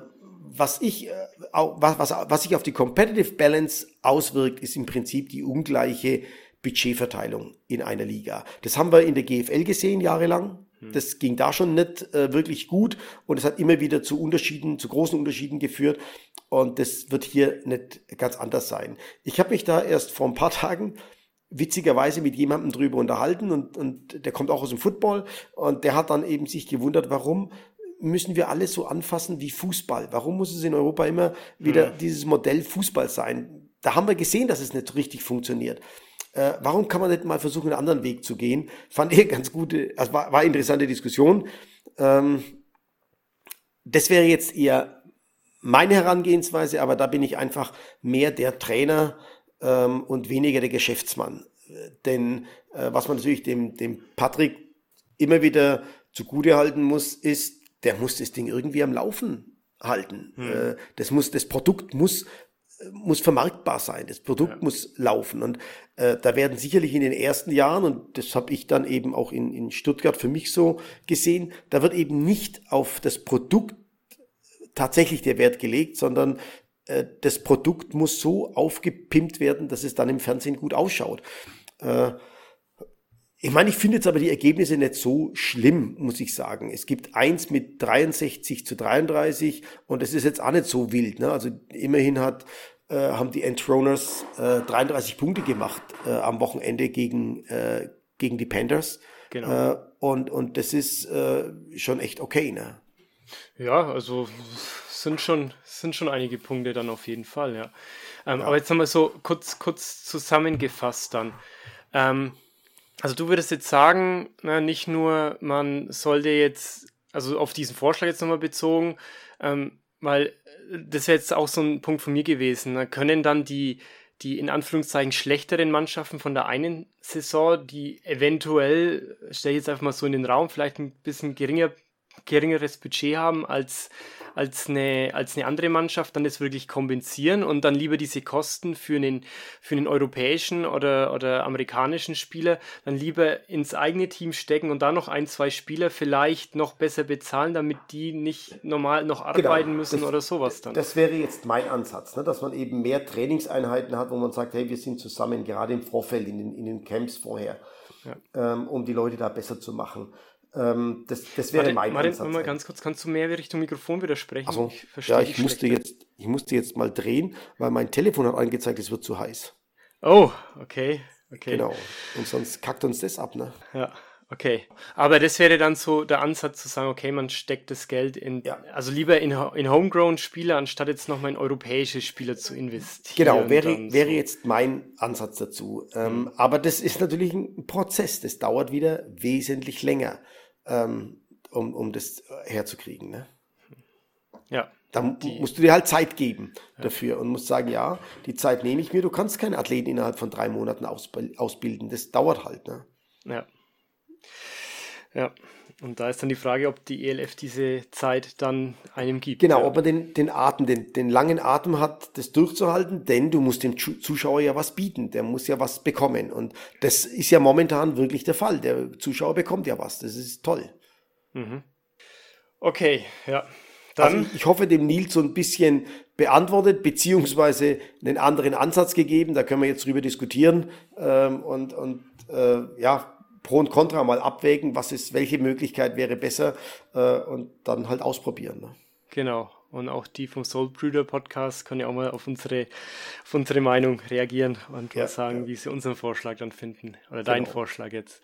was ich, äh, was, was, was sich auf die Competitive Balance auswirkt, ist im Prinzip die ungleiche Budgetverteilung in einer Liga. Das haben wir in der GFL gesehen jahrelang. Hm. Das ging da schon nicht äh, wirklich gut und es hat immer wieder zu Unterschieden, zu großen Unterschieden geführt. Und das wird hier nicht ganz anders sein. Ich habe mich da erst vor ein paar Tagen witzigerweise mit jemandem drüber unterhalten und, und der kommt auch aus dem Football und der hat dann eben sich gewundert, warum müssen wir alles so anfassen wie Fußball? Warum muss es in Europa immer wieder mhm. dieses Modell Fußball sein? Da haben wir gesehen, dass es nicht richtig funktioniert. Äh, warum kann man nicht mal versuchen, einen anderen Weg zu gehen? Fand ich ganz gute, also war, war interessante Diskussion. Ähm, das wäre jetzt eher meine Herangehensweise, aber da bin ich einfach mehr der Trainer ähm, und weniger der Geschäftsmann. Denn äh, was man natürlich dem, dem Patrick immer wieder zugute halten muss, ist, der muss das Ding irgendwie am Laufen halten. Hm. Äh, das muss, das Produkt muss muss vermarktbar sein, das Produkt ja. muss laufen. Und äh, da werden sicherlich in den ersten Jahren, und das habe ich dann eben auch in, in Stuttgart für mich so gesehen, da wird eben nicht auf das Produkt tatsächlich der Wert gelegt, sondern äh, das Produkt muss so aufgepimpt werden, dass es dann im Fernsehen gut ausschaut. Äh, ich meine, ich finde jetzt aber die Ergebnisse nicht so schlimm, muss ich sagen. Es gibt eins mit 63 zu 33 und das ist jetzt auch nicht so wild. Ne? Also immerhin hat, äh, haben die Entroners äh, 33 Punkte gemacht äh, am Wochenende gegen, äh, gegen die Panthers. Genau. Äh, und, und das ist äh, schon echt okay. Ne? Ja, also sind schon, sind schon einige Punkte dann auf jeden Fall, ja. Ähm, ja. Aber jetzt nochmal so kurz, kurz zusammengefasst dann. Ähm, also du würdest jetzt sagen, na, nicht nur man sollte jetzt, also auf diesen Vorschlag jetzt nochmal bezogen, ähm, weil das wäre jetzt auch so ein Punkt von mir gewesen. Na, können dann die, die in Anführungszeichen schlechteren Mannschaften von der einen Saison, die eventuell, stelle ich jetzt einfach mal so in den Raum, vielleicht ein bisschen geringer, geringeres Budget haben als als eine, als eine andere Mannschaft dann das wirklich kompensieren und dann lieber diese Kosten für einen, für einen europäischen oder, oder amerikanischen Spieler dann lieber ins eigene Team stecken und da noch ein, zwei Spieler vielleicht noch besser bezahlen, damit die nicht normal noch genau. arbeiten genau. müssen das, oder sowas dann. Das wäre jetzt mein Ansatz, ne? dass man eben mehr Trainingseinheiten hat, wo man sagt, hey, wir sind zusammen, gerade im Vorfeld, in den, in den Camps vorher, ja. ähm, um die Leute da besser zu machen. Ähm, das, das wäre Martin, mein Martin, Ansatz. mal ganz kurz, kannst du mehr Richtung Mikrofon widersprechen? Also, ich ja, ich musste, jetzt, ich musste jetzt mal drehen, weil mein Telefon hat angezeigt, es wird zu heiß. Oh, okay, okay. Genau, und sonst kackt uns das ab, ne? Ja. Okay, aber das wäre dann so der Ansatz zu sagen, okay, man steckt das Geld in, ja. also lieber in, in Homegrown-Spieler, anstatt jetzt nochmal in europäische Spieler zu investieren. Genau, wäre, wäre so. jetzt mein Ansatz dazu. Ähm, mhm. aber das ist natürlich ein Prozess, das dauert wieder wesentlich länger ähm, um, um das herzukriegen. Ne? Ja. Da musst du dir halt Zeit geben dafür und musst sagen, ja, die Zeit nehme ich mir. Du kannst keinen Athleten innerhalb von drei Monaten ausbilden. Das dauert halt. Ne? Ja. Ja. Und da ist dann die Frage, ob die ELF diese Zeit dann einem gibt. Genau, ja. ob man den, den Atem, den, den langen Atem hat, das durchzuhalten, denn du musst dem Zuschauer ja was bieten, der muss ja was bekommen. Und das ist ja momentan wirklich der Fall. Der Zuschauer bekommt ja was. Das ist toll. Mhm. Okay, ja. Dann also ich hoffe, dem Nils so ein bisschen beantwortet, beziehungsweise einen anderen Ansatz gegeben. Da können wir jetzt drüber diskutieren. Ähm, und und äh, ja, Pro und Contra mal abwägen, was ist, welche Möglichkeit wäre besser äh, und dann halt ausprobieren. Ne? Genau. Und auch die vom Soul Brüder Podcast können ja auch mal auf unsere, auf unsere Meinung reagieren und ja, sagen, ja. wie sie unseren Vorschlag dann finden. Oder genau. deinen Vorschlag jetzt.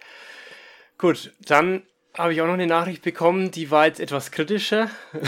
Gut, dann habe ich auch noch eine Nachricht bekommen, die war jetzt etwas kritischer.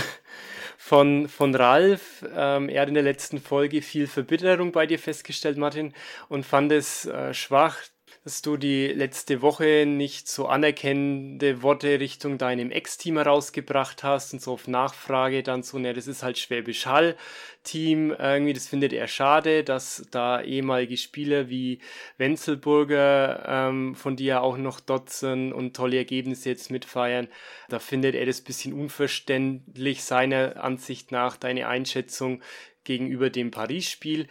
von, von Ralf. Ähm, er hat in der letzten Folge viel Verbitterung bei dir festgestellt, Martin, und fand es äh, schwach, dass du die letzte Woche nicht so anerkennende Worte Richtung deinem Ex-Team herausgebracht hast und so auf Nachfrage dann so, ne, das ist halt Schwäbisch Hall-Team, irgendwie, das findet er schade, dass da ehemalige Spieler wie Wenzelburger ähm, von dir auch noch dort sind und tolle Ergebnisse jetzt mitfeiern. Da findet er das bisschen unverständlich, seiner Ansicht nach, deine Einschätzung gegenüber dem Paris-Spiel.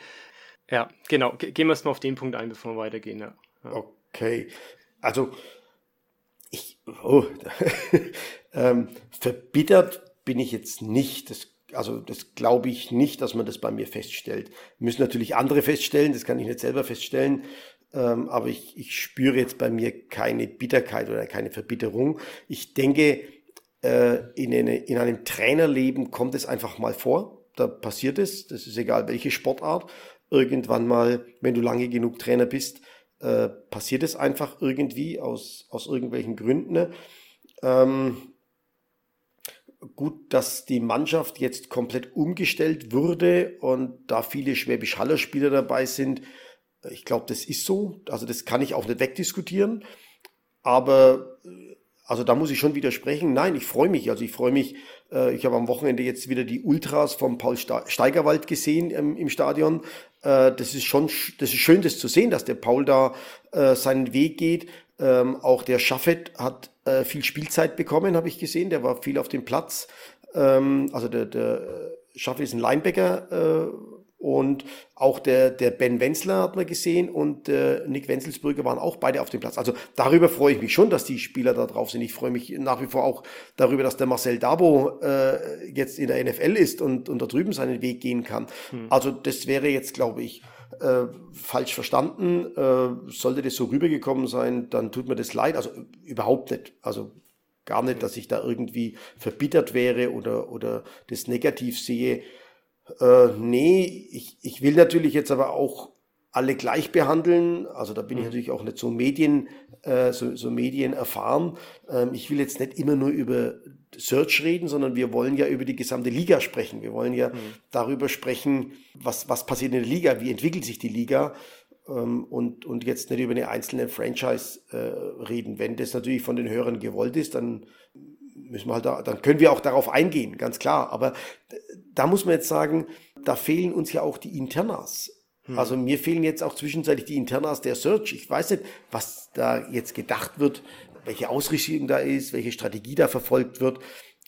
Ja, genau. Gehen wir es mal auf den Punkt ein, bevor wir weitergehen. Ja. Okay. Also ich, oh, ähm, verbittert bin ich jetzt nicht. Das, also das glaube ich nicht, dass man das bei mir feststellt. Müssen natürlich andere feststellen, das kann ich nicht selber feststellen. Ähm, aber ich, ich spüre jetzt bei mir keine Bitterkeit oder keine Verbitterung. Ich denke, äh, in, eine, in einem Trainerleben kommt es einfach mal vor. Da passiert es. Das ist egal, welche Sportart. Irgendwann mal, wenn du lange genug Trainer bist, äh, passiert es einfach irgendwie aus, aus irgendwelchen Gründen. Ne? Ähm, gut, dass die Mannschaft jetzt komplett umgestellt wurde und da viele Schwäbisch-Haller-Spieler dabei sind. Ich glaube, das ist so. Also das kann ich auch nicht wegdiskutieren. Aber also da muss ich schon widersprechen. Nein, ich freue mich. Also ich freue mich. Äh, ich habe am Wochenende jetzt wieder die Ultras vom Paul Steigerwald gesehen ähm, im Stadion. Äh, das ist schon, das ist schön, das zu sehen, dass der Paul da äh, seinen Weg geht. Ähm, auch der Schaffet hat äh, viel Spielzeit bekommen, habe ich gesehen. Der war viel auf dem Platz. Ähm, also der, der Schaffet ist ein Linebacker äh, und auch der, der Ben Wenzler hat man gesehen und äh, Nick Wenzelsbrügge waren auch beide auf dem Platz. Also darüber freue ich mich schon, dass die Spieler da drauf sind. Ich freue mich nach wie vor auch darüber, dass der Marcel Dabo äh, jetzt in der NFL ist und, und da drüben seinen Weg gehen kann. Hm. Also das wäre jetzt, glaube ich, äh, falsch verstanden. Äh, sollte das so rübergekommen sein, dann tut mir das leid. Also überhaupt nicht. Also gar nicht, dass ich da irgendwie verbittert wäre oder, oder das negativ sehe. Äh, nee, ich, ich will natürlich jetzt aber auch alle gleich behandeln. Also da bin ich mhm. natürlich auch nicht so Medien, äh, so, so Medien erfahren. Ähm, ich will jetzt nicht immer nur über Search reden, sondern wir wollen ja über die gesamte Liga sprechen. Wir wollen ja mhm. darüber sprechen, was, was passiert in der Liga, wie entwickelt sich die Liga ähm, und, und jetzt nicht über eine einzelne Franchise äh, reden. Wenn das natürlich von den Hörern gewollt ist, dann müssen wir halt da, dann können wir auch darauf eingehen, ganz klar. Aber da muss man jetzt sagen, da fehlen uns ja auch die Internas. Hm. Also mir fehlen jetzt auch zwischenzeitlich die Internas der Search. Ich weiß nicht, was da jetzt gedacht wird, welche Ausrichtung da ist, welche Strategie da verfolgt wird.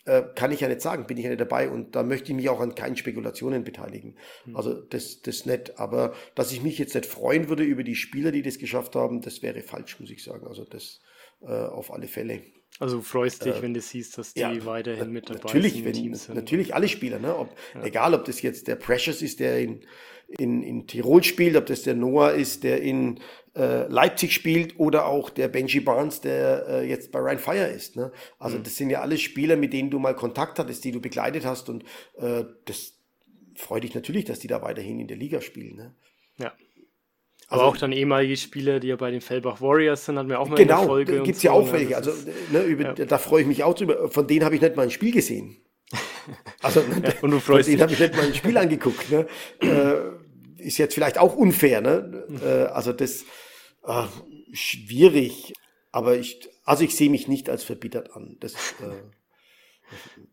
Äh, kann ich ja nicht sagen, bin ich ja nicht dabei und da möchte ich mich auch an keinen Spekulationen beteiligen. Hm. Also das, das nicht. Aber dass ich mich jetzt nicht freuen würde über die Spieler, die das geschafft haben, das wäre falsch, muss ich sagen. Also das äh, auf alle Fälle. Also du freust dich, äh, wenn du siehst, dass die ja, weiterhin mit dabei natürlich, sind. Wenn, sind. Natürlich alle Spieler, ne? Ob, ja. egal ob das jetzt der Precious ist, der in, in, in Tirol spielt, ob das der Noah ist, der in äh, Leipzig spielt oder auch der Benji Barnes, der äh, jetzt bei Ryan Fire ist. Ne? Also mhm. das sind ja alles Spieler, mit denen du mal Kontakt hattest, die du begleitet hast und äh, das freut dich natürlich, dass die da weiterhin in der Liga spielen. Ne? Aber also, auch dann ehemalige Spieler, die ja bei den Fellbach Warriors sind, hatten wir auch mal genau, eine Folge. Genau, gibt es ja auch ne? welche. Also, ne, über, ja. da freue ich mich auch drüber. Von denen habe ich nicht mal ein Spiel gesehen. Also, ja, und du freust von denen habe ich nicht mal ein Spiel angeguckt. Ne? Äh, ist jetzt vielleicht auch unfair. Ne? Äh, also, das äh, schwierig. Aber ich, also ich sehe mich nicht als verbittert an. Das, äh,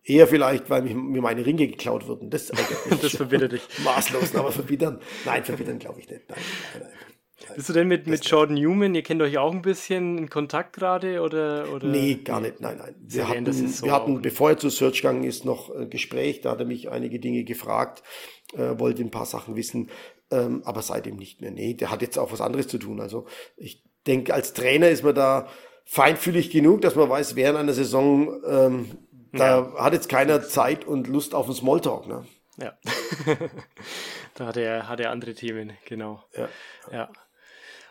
eher vielleicht, weil mir meine Ringe geklaut wurden. Das, das verbittert dich. Maßlos, aber verbittern. Nein, verbittern glaube ich nicht. Nein, nein, nein. Bist du denn mit, mit Jordan Newman, ihr kennt euch auch ein bisschen in Kontakt gerade? Oder, oder? Nee, gar nicht, nein, nein. Wir hatten, so wir hatten bevor er zu Search gegangen ist, noch ein Gespräch, da hat er mich einige Dinge gefragt, äh, wollte ein paar Sachen wissen, ähm, aber seitdem nicht mehr. Nee, der hat jetzt auch was anderes zu tun. Also ich denke, als Trainer ist man da feinfühlig genug, dass man weiß, während einer Saison, ähm, da ja. hat jetzt keiner Zeit und Lust auf einen Smalltalk. Ne? Ja. da hat er, hat er andere Themen, genau. Ja. ja.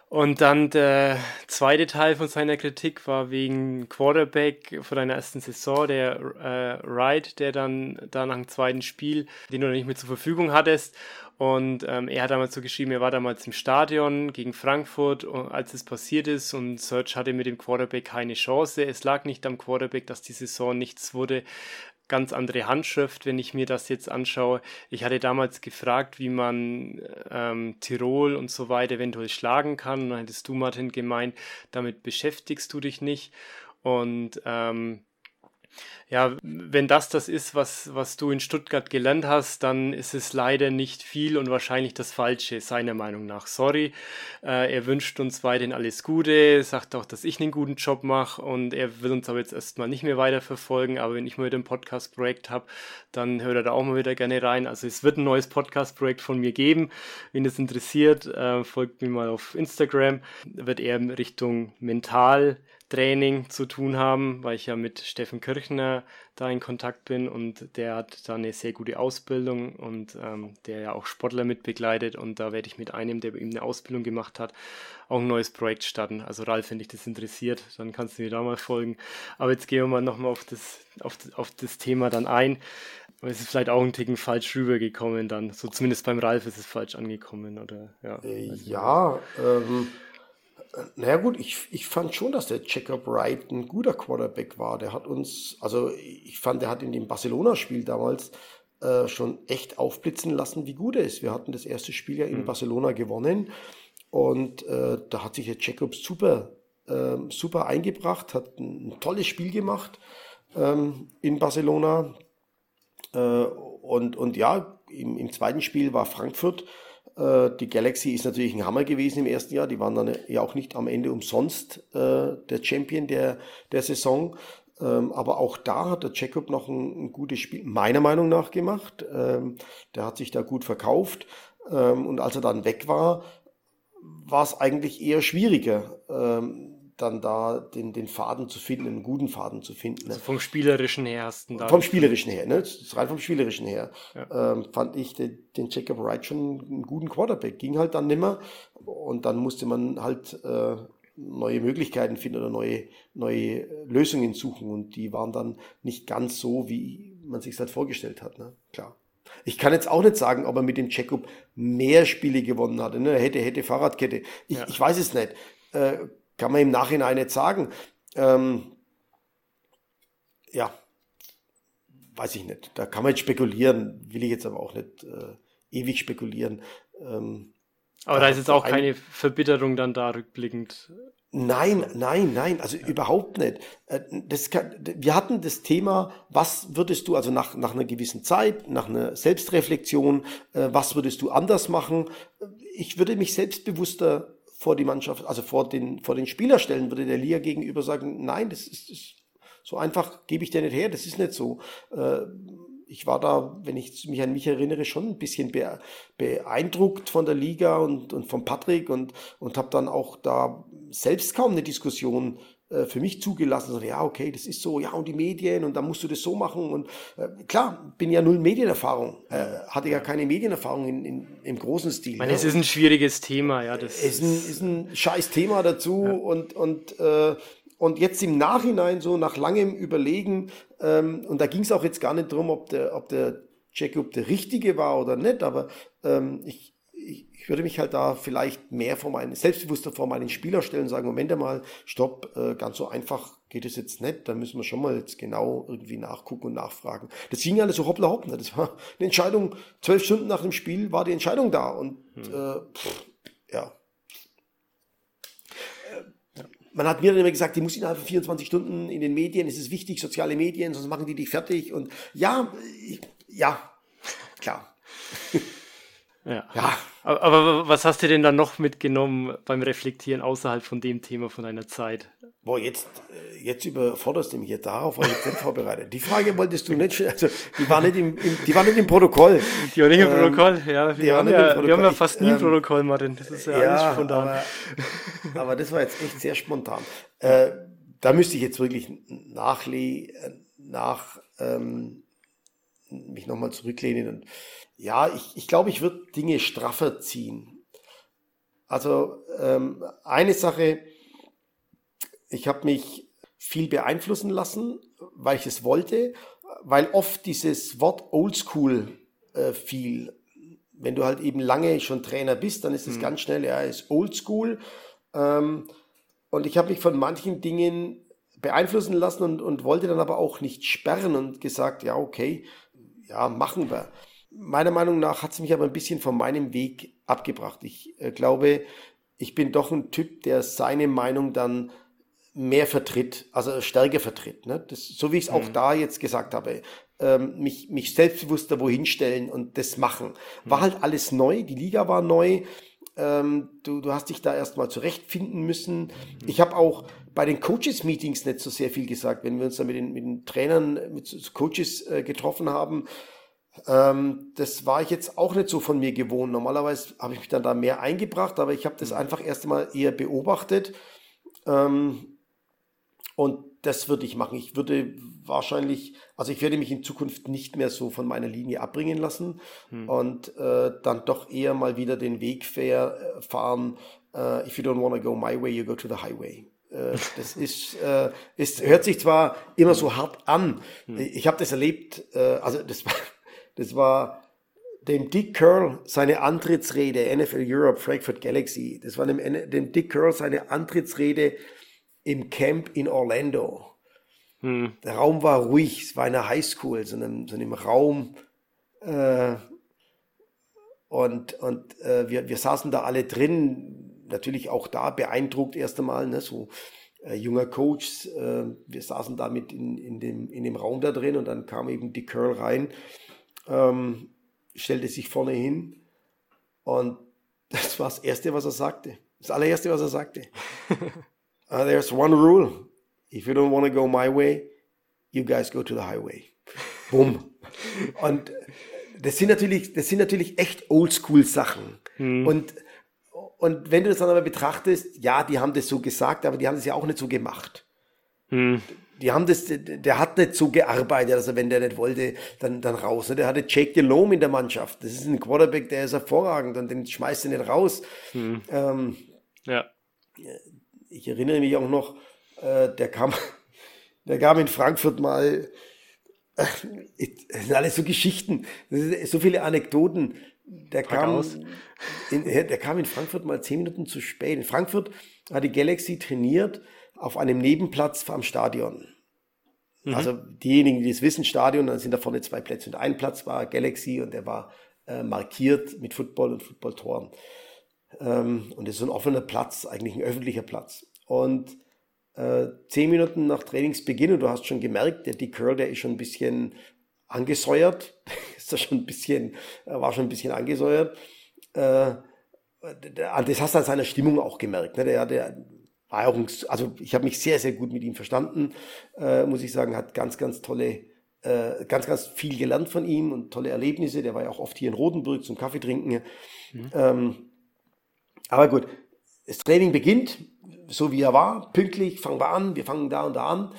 Und dann der zweite Teil von seiner Kritik war wegen Quarterback von deiner ersten Saison, der äh, Wright, der dann da nach dem zweiten Spiel, den du noch nicht mehr zur Verfügung hattest. Und ähm, er hat damals so geschrieben, er war damals im Stadion gegen Frankfurt, als es passiert ist und Search hatte mit dem Quarterback keine Chance. Es lag nicht am Quarterback, dass die Saison nichts wurde ganz andere Handschrift, wenn ich mir das jetzt anschaue. Ich hatte damals gefragt, wie man ähm, Tirol und so weiter eventuell schlagen kann. Und dann hättest du, Martin, gemeint, damit beschäftigst du dich nicht. Und ähm, ja, wenn das das ist, was, was du in Stuttgart gelernt hast, dann ist es leider nicht viel und wahrscheinlich das Falsche, seiner Meinung nach. Sorry, äh, er wünscht uns weiterhin alles Gute, sagt auch, dass ich einen guten Job mache und er will uns aber jetzt erstmal nicht mehr weiterverfolgen, aber wenn ich mal wieder ein Podcast-Projekt habe, dann hört er da auch mal wieder gerne rein. Also es wird ein neues Podcast-Projekt von mir geben. Wenn das interessiert, äh, folgt mir mal auf Instagram. Wird eher in Richtung Mental Training zu tun haben, weil ich ja mit Steffen Kirchner da in Kontakt bin und der hat da eine sehr gute Ausbildung und ähm, der ja auch Sportler mit begleitet und da werde ich mit einem, der ihm eine Ausbildung gemacht hat, auch ein neues Projekt starten. Also Ralf, wenn dich das interessiert, dann kannst du mir da mal folgen. Aber jetzt gehen wir mal nochmal auf das, auf, auf das Thema dann ein. Es ist vielleicht auch ein Ticken falsch rübergekommen dann. So zumindest beim Ralf ist es falsch angekommen, oder? Ja, äh, ja ähm, naja gut, ich, ich fand schon, dass der Jacob Wright ein guter Quarterback war. Der hat uns, also ich fand, der hat in dem Barcelona-Spiel damals äh, schon echt aufblitzen lassen, wie gut er ist. Wir hatten das erste Spiel ja in mhm. Barcelona gewonnen und äh, da hat sich der Jacob super, äh, super eingebracht, hat ein, ein tolles Spiel gemacht ähm, in Barcelona. Äh, und, und ja, im, im zweiten Spiel war Frankfurt die Galaxy ist natürlich ein Hammer gewesen im ersten Jahr. Die waren dann ja auch nicht am Ende umsonst äh, der Champion der, der Saison. Ähm, aber auch da hat der Jacob noch ein, ein, gutes Spiel, meiner Meinung nach, gemacht. Ähm, der hat sich da gut verkauft. Ähm, und als er dann weg war, war es eigentlich eher schwieriger dann da den, den Faden zu finden, einen guten Faden zu finden. Ne? Also vom Spielerischen her hast du da. Vom Spielerischen her, ne? rein vom Spielerischen her. Ja. Ähm, fand ich den, den Jacob Wright schon einen guten Quarterback. Ging halt dann nimmer und dann musste man halt äh, neue Möglichkeiten finden oder neue, neue Lösungen suchen und die waren dann nicht ganz so, wie man sich halt vorgestellt hat, ne? Klar. Ich kann jetzt auch nicht sagen, ob er mit dem Jacob mehr Spiele gewonnen hatte. Ne? Hätte, hätte Fahrradkette. Ich, ja. ich weiß es nicht. Äh, kann man im Nachhinein nicht sagen. Ähm, ja, weiß ich nicht. Da kann man jetzt spekulieren, will ich jetzt aber auch nicht äh, ewig spekulieren. Ähm, aber da ist jetzt auch keine Verbitterung dann da rückblickend. Nein, nein, nein, also ja. überhaupt nicht. Äh, das kann, wir hatten das Thema, was würdest du, also nach, nach einer gewissen Zeit, nach einer Selbstreflexion, äh, was würdest du anders machen? Ich würde mich selbstbewusster vor die Mannschaft, also vor den, vor den Spieler stellen, würde der Liga gegenüber sagen, nein, das ist, ist so einfach gebe ich dir nicht her, das ist nicht so. Äh, ich war da, wenn ich mich an mich erinnere, schon ein bisschen beeindruckt von der Liga und, und von Patrick und, und habe dann auch da selbst kaum eine Diskussion für mich zugelassen. So, ja, okay, das ist so, ja, und die Medien und dann musst du das so machen. Und äh, klar, bin ja null Medienerfahrung, äh, hatte ja keine Medienerfahrung in, in, im großen Stil. Ich meine, ne? es ist ein schwieriges Thema, ja. Das es ist ein, ist ein scheiß Thema dazu ja. und, und äh, und jetzt im Nachhinein, so nach langem Überlegen, ähm, und da ging es auch jetzt gar nicht drum, ob der, ob der Jacob der Richtige war oder nicht, aber ähm, ich, ich würde mich halt da vielleicht mehr vor meinen, selbstbewusster vor meinen Spieler stellen und sagen, Moment einmal, stopp, äh, ganz so einfach geht es jetzt nicht, da müssen wir schon mal jetzt genau irgendwie nachgucken und nachfragen. Das ging alles so hoppla hopp, ne? das war eine Entscheidung, zwölf Stunden nach dem Spiel war die Entscheidung da und hm. äh, pff, ja. Man hat mir dann immer gesagt, die muss innerhalb von 24 Stunden in den Medien, es ist wichtig, soziale Medien, sonst machen die dich fertig und ja, ja, klar. Ja. ja. Aber, aber, was hast du denn dann noch mitgenommen beim Reflektieren außerhalb von dem Thema von deiner Zeit? Boah, jetzt, äh, jetzt überforderst du mich jetzt darauf, war ich jetzt nicht vorbereitet. Die Frage wolltest du nicht, also die war nicht im, im die war nicht im Protokoll. Die war nicht im ähm, Protokoll, ja. Wir, haben, ja, wir haben ja fast nie ein ähm, Protokoll, Martin. Das ist ja, ja alles spontan. Aber, aber, das war jetzt echt sehr spontan. Äh, da müsste ich jetzt wirklich nachle nach ähm, mich nochmal zurücklehnen und ja, ich, ich glaube, ich würde Dinge straffer ziehen. Also ähm, eine Sache, ich habe mich viel beeinflussen lassen, weil ich es wollte, weil oft dieses Wort Oldschool äh, fiel. Wenn du halt eben lange schon Trainer bist, dann ist es mhm. ganz schnell, ja, ist Oldschool. Ähm, und ich habe mich von manchen Dingen beeinflussen lassen und, und wollte dann aber auch nicht sperren und gesagt, ja, okay, ja, machen wir meiner Meinung nach hat es mich aber ein bisschen von meinem Weg abgebracht. Ich äh, glaube, ich bin doch ein Typ, der seine Meinung dann mehr vertritt, also stärker vertritt. Ne? Das, so wie ich es auch mhm. da jetzt gesagt habe, ähm, mich, mich selbstbewusster wohin stellen und das machen. War mhm. halt alles neu, die Liga war neu. Ähm, du, du hast dich da erstmal zurechtfinden müssen. Mhm. Ich habe auch bei den Coaches-Meetings nicht so sehr viel gesagt, wenn wir uns da mit den, mit den Trainern, mit Coaches äh, getroffen haben ähm, das war ich jetzt auch nicht so von mir gewohnt. Normalerweise habe ich mich dann da mehr eingebracht, aber ich habe das mhm. einfach erst einmal eher beobachtet. Ähm, Und das würde ich machen. Ich würde wahrscheinlich, also ich werde mich in Zukunft nicht mehr so von meiner Linie abbringen lassen hm. und äh, dann doch eher mal wieder den Weg fair, fahren. Uh, if you don't want to go my way, you go to the highway. Äh, das ist, äh, ist, hört sich zwar immer so hart an. Hm. Ich habe das erlebt, äh, also das war, das war dem Dick Curl seine Antrittsrede, NFL Europe, Frankfurt Galaxy. Das war dem, dem Dick Curl seine Antrittsrede im Camp in Orlando. Hm. Der Raum war ruhig, es war eine Highschool, so einem, so einem Raum. Äh, und und äh, wir, wir saßen da alle drin, natürlich auch da beeindruckt erst einmal, ne, so äh, junger Coach. Äh, wir saßen da mit in, in, dem, in dem Raum da drin und dann kam eben die Curl rein, ähm, stellte sich vorne hin und das war das Erste, was er sagte. Das allererste, was er sagte. uh, there's one rule. If you don't want to go my way, you guys go to the highway. Bumm. Und das sind natürlich, das sind natürlich echt Oldschool-Sachen. Hm. Und, und wenn du das dann aber betrachtest, ja, die haben das so gesagt, aber die haben das ja auch nicht so gemacht. Hm. Die haben das, der hat nicht so gearbeitet, also wenn der nicht wollte, dann, dann raus. Der hatte Jake Delhomme in der Mannschaft. Das ist ein Quarterback, der ist hervorragend und den schmeißt er nicht raus. Hm. Ähm, ja. Ich erinnere mich auch noch, äh, der kam, der kam in Frankfurt mal, äh, das sind alles so Geschichten, so viele Anekdoten. Der kam, in, der kam in Frankfurt mal zehn Minuten zu spät. In Frankfurt hat die Galaxy trainiert auf einem Nebenplatz am Stadion. Mhm. Also diejenigen, die es wissen, Stadion, dann sind da vorne zwei Plätze. Und ein Platz war Galaxy und der war äh, markiert mit Football und Footballtoren. Ähm, und das ist ein offener Platz, eigentlich ein öffentlicher Platz. Und äh, zehn Minuten nach Trainingsbeginn, und du hast schon gemerkt, der Dick Curl, der ist schon ein bisschen angesäuert, ist da schon ein bisschen, war schon ein bisschen angesäuert. Äh, das hast du an seiner Stimmung auch gemerkt. Ne? Der, der war auch ein, also ich habe mich sehr, sehr gut mit ihm verstanden, äh, muss ich sagen, hat ganz, ganz tolle, äh, ganz, ganz viel gelernt von ihm und tolle Erlebnisse. Der war ja auch oft hier in Rotenburg zum Kaffee trinken. Mhm. Ähm, aber gut, das Training beginnt so wie er war, pünktlich, fangen wir an, wir fangen da und da an.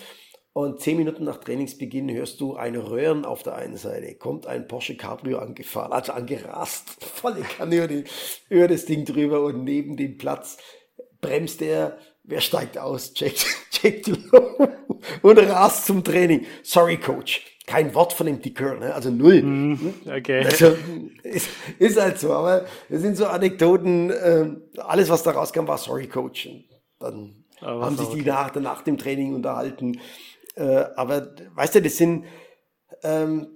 Und zehn Minuten nach Trainingsbeginn hörst du ein Röhren auf der einen Seite. Kommt ein Porsche Cabrio angefahren, also angerast, volle Kanne über, die, über das Ding drüber und neben dem Platz bremst er. Wer steigt aus? Jack, Jack und rast zum Training. Sorry, Coach. Kein Wort von dem Dick Curl, ne? also null. Mm, okay. Also, ist, ist halt so, aber es sind so Anekdoten. Äh, alles, was da rauskam, war Sorry, Coach. Dann aber haben sich die nach, nach dem Training unterhalten. Äh, aber weißt du, das sind, ähm,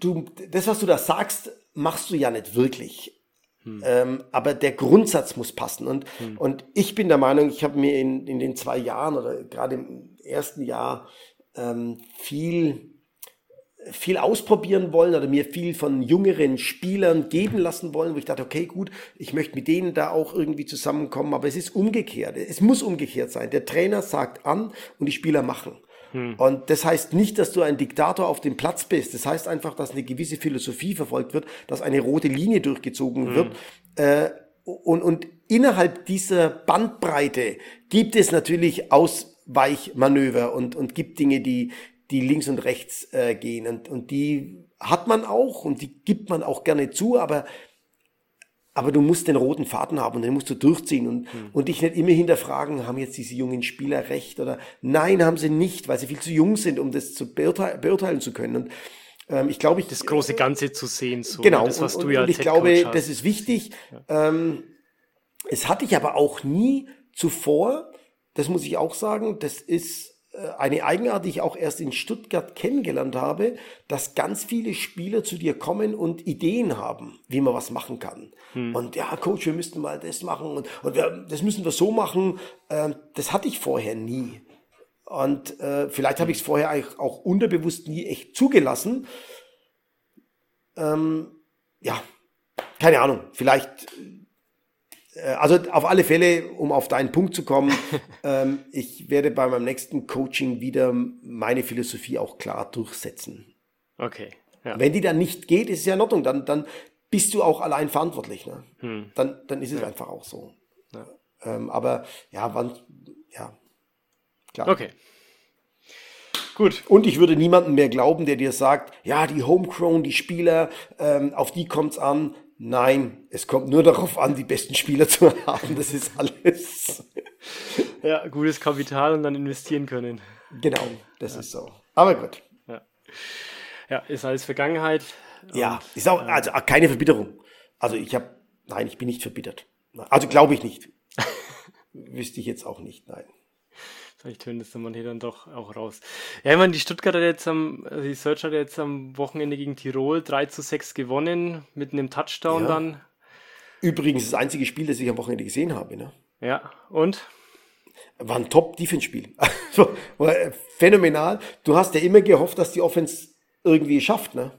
du, das, was du da sagst, machst du ja nicht wirklich. Hm. Ähm, aber der Grundsatz muss passen. Und, hm. und ich bin der Meinung, ich habe mir in, in den zwei Jahren oder gerade im ersten Jahr ähm, viel viel ausprobieren wollen oder mir viel von jüngeren Spielern geben lassen wollen, wo ich dachte, okay, gut, ich möchte mit denen da auch irgendwie zusammenkommen, aber es ist umgekehrt. Es muss umgekehrt sein. Der Trainer sagt an und die Spieler machen. Hm. Und das heißt nicht, dass du ein Diktator auf dem Platz bist. Das heißt einfach, dass eine gewisse Philosophie verfolgt wird, dass eine rote Linie durchgezogen hm. wird. Äh, und, und innerhalb dieser Bandbreite gibt es natürlich Ausweichmanöver und, und gibt Dinge, die, die links und rechts äh, gehen. Und, und die hat man auch und die gibt man auch gerne zu, aber, aber du musst den roten Faden haben und den musst du durchziehen und, hm. und dich nicht immer hinterfragen, haben jetzt diese jungen Spieler recht oder nein, haben sie nicht, weil sie viel zu jung sind, um das zu beurteilen, beurteilen zu können. Und ähm, ich glaube, ich, das große Ganze zu sehen, so genau. Das, was und, du ja und ich glaube, hast. das ist wichtig. Ja. Ähm, es hatte ich aber auch nie zuvor. Das muss ich auch sagen. Das ist eine Eigenart, die ich auch erst in Stuttgart kennengelernt habe, dass ganz viele Spieler zu dir kommen und Ideen haben, wie man was machen kann. Hm. Und ja, Coach, wir müssten mal das machen und, und wir, das müssen wir so machen. Ähm, das hatte ich vorher nie. Und äh, vielleicht habe ich es vorher eigentlich auch unterbewusst nie echt zugelassen. Ähm, ja, keine Ahnung. Vielleicht äh, also auf alle Fälle, um auf deinen Punkt zu kommen, ähm, ich werde bei meinem nächsten Coaching wieder meine Philosophie auch klar durchsetzen. Okay. Ja. Wenn die dann nicht geht, ist es ja in Ordnung. Dann, dann bist du auch allein verantwortlich. Ne? Hm. Dann, dann ist es ja. einfach auch so. Ja. Ähm, aber ja, wann, ja, Klar. Okay. Gut. Und ich würde niemandem mehr glauben, der dir sagt, ja, die Homegrown, die Spieler, ähm, auf die kommt es an. Nein, es kommt nur darauf an, die besten Spieler zu haben. Das ist alles. Ja, gutes Kapital und dann investieren können. Genau, das ja. ist so. Aber gut. Ja, ja ist alles Vergangenheit. Ja, ist auch also keine Verbitterung. Also ich habe, nein, ich bin nicht verbittert. Also glaube ich nicht. Wüsste ich jetzt auch nicht, nein. Vielleicht hören das man hier dann doch auch raus. Ja, ich meine, die Stuttgarter jetzt am, also die Search hat jetzt am Wochenende gegen Tirol 3 zu 6 gewonnen, mit einem Touchdown ja. dann. Übrigens das einzige Spiel, das ich am Wochenende gesehen habe, ne? Ja, und? War ein Top-Defense-Spiel. Also, war phänomenal. Du hast ja immer gehofft, dass die Offense irgendwie schafft, ne?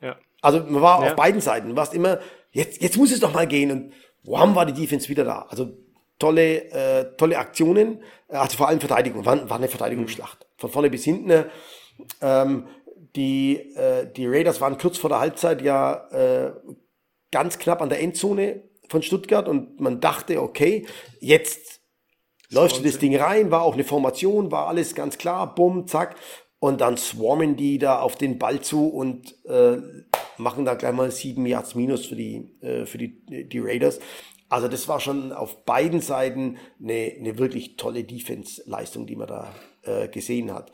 Ja. Also man war ja. auf beiden Seiten. Du warst immer, jetzt, jetzt muss es doch mal gehen. Und wham, war die Defense wieder da. Also tolle, äh, tolle Aktionen, also vor allem Verteidigung, war, war eine Verteidigungsschlacht. Von vorne bis hinten. Ähm, die, äh, die Raiders waren kurz vor der Halbzeit ja äh, ganz knapp an der Endzone von Stuttgart und man dachte, okay, jetzt läufst du das Ding rein, war auch eine Formation, war alles ganz klar, bumm, zack. Und dann swarmen die da auf den Ball zu und äh, machen da gleich mal sieben Yards Minus für die, äh, für die, die Raiders. Also das war schon auf beiden Seiten eine, eine wirklich tolle Defense-Leistung, die man da äh, gesehen hat.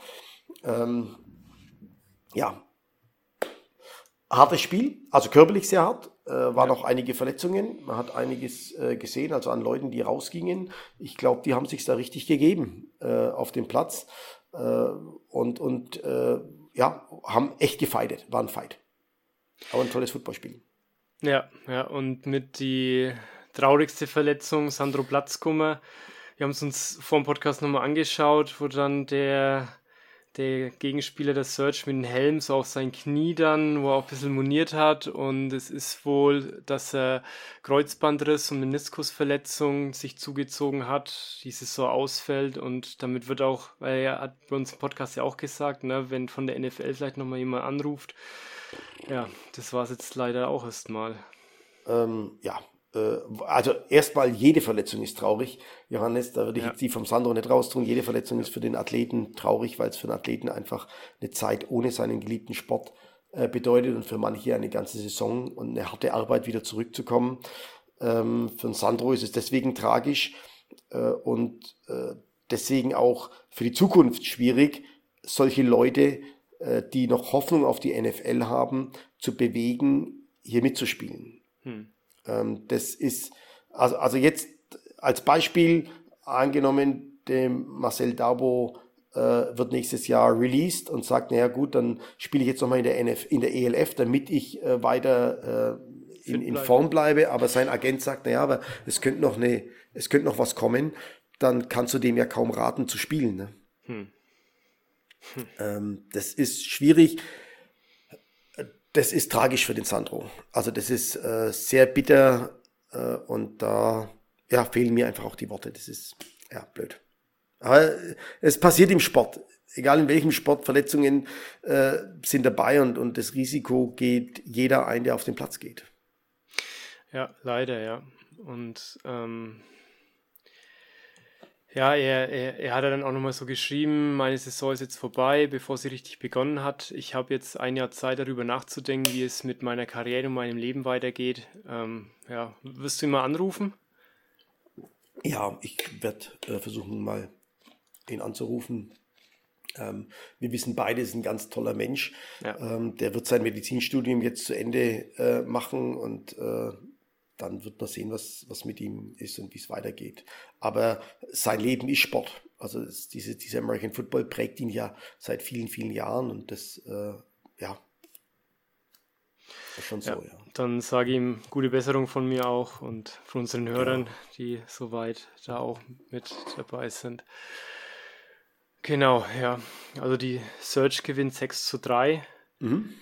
Ähm, ja, hartes Spiel, also körperlich sehr hart. Äh, waren ja. auch einige Verletzungen. Man hat einiges äh, gesehen, also an Leuten, die rausgingen. Ich glaube, die haben sich da richtig gegeben äh, auf dem Platz äh, und, und äh, ja, haben echt gefeitet, war ein Fight. Aber ein tolles Footballspiel. Ja, ja, und mit die traurigste Verletzung, Sandro Platzkummer. Wir haben es uns vor dem Podcast nochmal angeschaut, wo dann der, der Gegenspieler der Search mit dem Helm so auf sein Knie dann, wo er auch ein bisschen moniert hat. Und es ist wohl, dass er Kreuzbandriss und Meniskusverletzung sich zugezogen hat, die so ausfällt. Und damit wird auch, weil er hat bei uns im Podcast ja auch gesagt, ne, wenn von der NFL vielleicht nochmal jemand anruft. Ja, das war es jetzt leider auch erstmal. Ähm, ja, also erstmal jede Verletzung ist traurig, Johannes, da würde ich ja. jetzt die vom Sandro nicht raustun. Jede Verletzung ist für den Athleten traurig, weil es für den Athleten einfach eine Zeit ohne seinen geliebten Sport äh, bedeutet und für manche eine ganze Saison und eine harte Arbeit wieder zurückzukommen. Ähm, für den Sandro ist es deswegen tragisch äh, und deswegen auch für die Zukunft schwierig, solche Leute, die noch Hoffnung auf die NFL haben, zu bewegen, hier mitzuspielen. Hm. Ähm, das ist, also, also jetzt als Beispiel angenommen, dem Marcel Dabo äh, wird nächstes Jahr released und sagt, naja gut, dann spiele ich jetzt nochmal in der NF, in der ELF, damit ich äh, weiter äh, in, in Form bleibe. Aber sein Agent sagt, naja, aber es könnte noch eine, es könnte noch was kommen, dann kannst du dem ja kaum raten zu spielen. Ne? Hm. Hm. Ähm, das ist schwierig das ist tragisch für den Sandro. Also das ist äh, sehr bitter äh, und da ja, fehlen mir einfach auch die Worte. Das ist ja blöd. Aber es passiert im Sport. Egal in welchem Sport, Verletzungen äh, sind dabei und, und das Risiko geht jeder ein, der auf den Platz geht. Ja, leider, ja. Und ähm, ja, er, er, er hat dann auch nochmal so geschrieben, meine Saison ist jetzt vorbei, bevor sie richtig begonnen hat. Ich habe jetzt ein Jahr Zeit darüber nachzudenken, wie es mit meiner Karriere und meinem Leben weitergeht. Ähm, ja, wirst du ihn mal anrufen? Ja, ich werde äh, versuchen, mal ihn anzurufen. Ähm, wir wissen beide, ist ein ganz toller Mensch. Ja. Ähm, der wird sein Medizinstudium jetzt zu Ende äh, machen und äh, dann wird man sehen, was, was mit ihm ist und wie es weitergeht. Aber sein Leben ist Sport. Also diese, dieser American Football prägt ihn ja seit vielen, vielen Jahren und das, äh, ja, ist schon so, ja. ja. Dann sage ihm gute Besserung von mir auch und von unseren Hörern, ja. die soweit da auch mit dabei sind. Genau, ja. Also die Search gewinnt 6 zu 3. Mhm.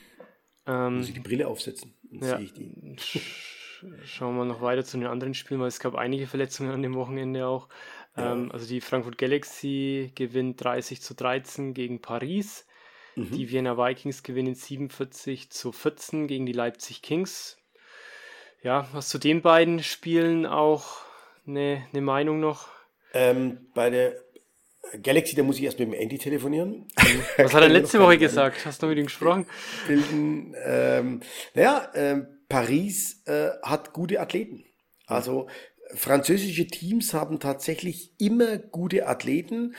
Ähm, Muss ich die Brille aufsetzen? Dann ja. sehe ich die. schauen wir noch weiter zu den anderen Spielen, weil es gab einige Verletzungen an dem Wochenende auch. Ja. Ähm, also die Frankfurt Galaxy gewinnt 30 zu 13 gegen Paris. Mhm. Die Vienna Vikings gewinnen 47 zu 14 gegen die Leipzig Kings. Ja, hast du den beiden Spielen auch eine, eine Meinung noch? Ähm, bei der Galaxy, da muss ich erst mit dem Andy telefonieren. Was hat er letzte Woche gesagt? Hast du mit ihm gesprochen? Bilden, ähm, naja, ähm, Paris äh, hat gute Athleten. Also französische Teams haben tatsächlich immer gute Athleten,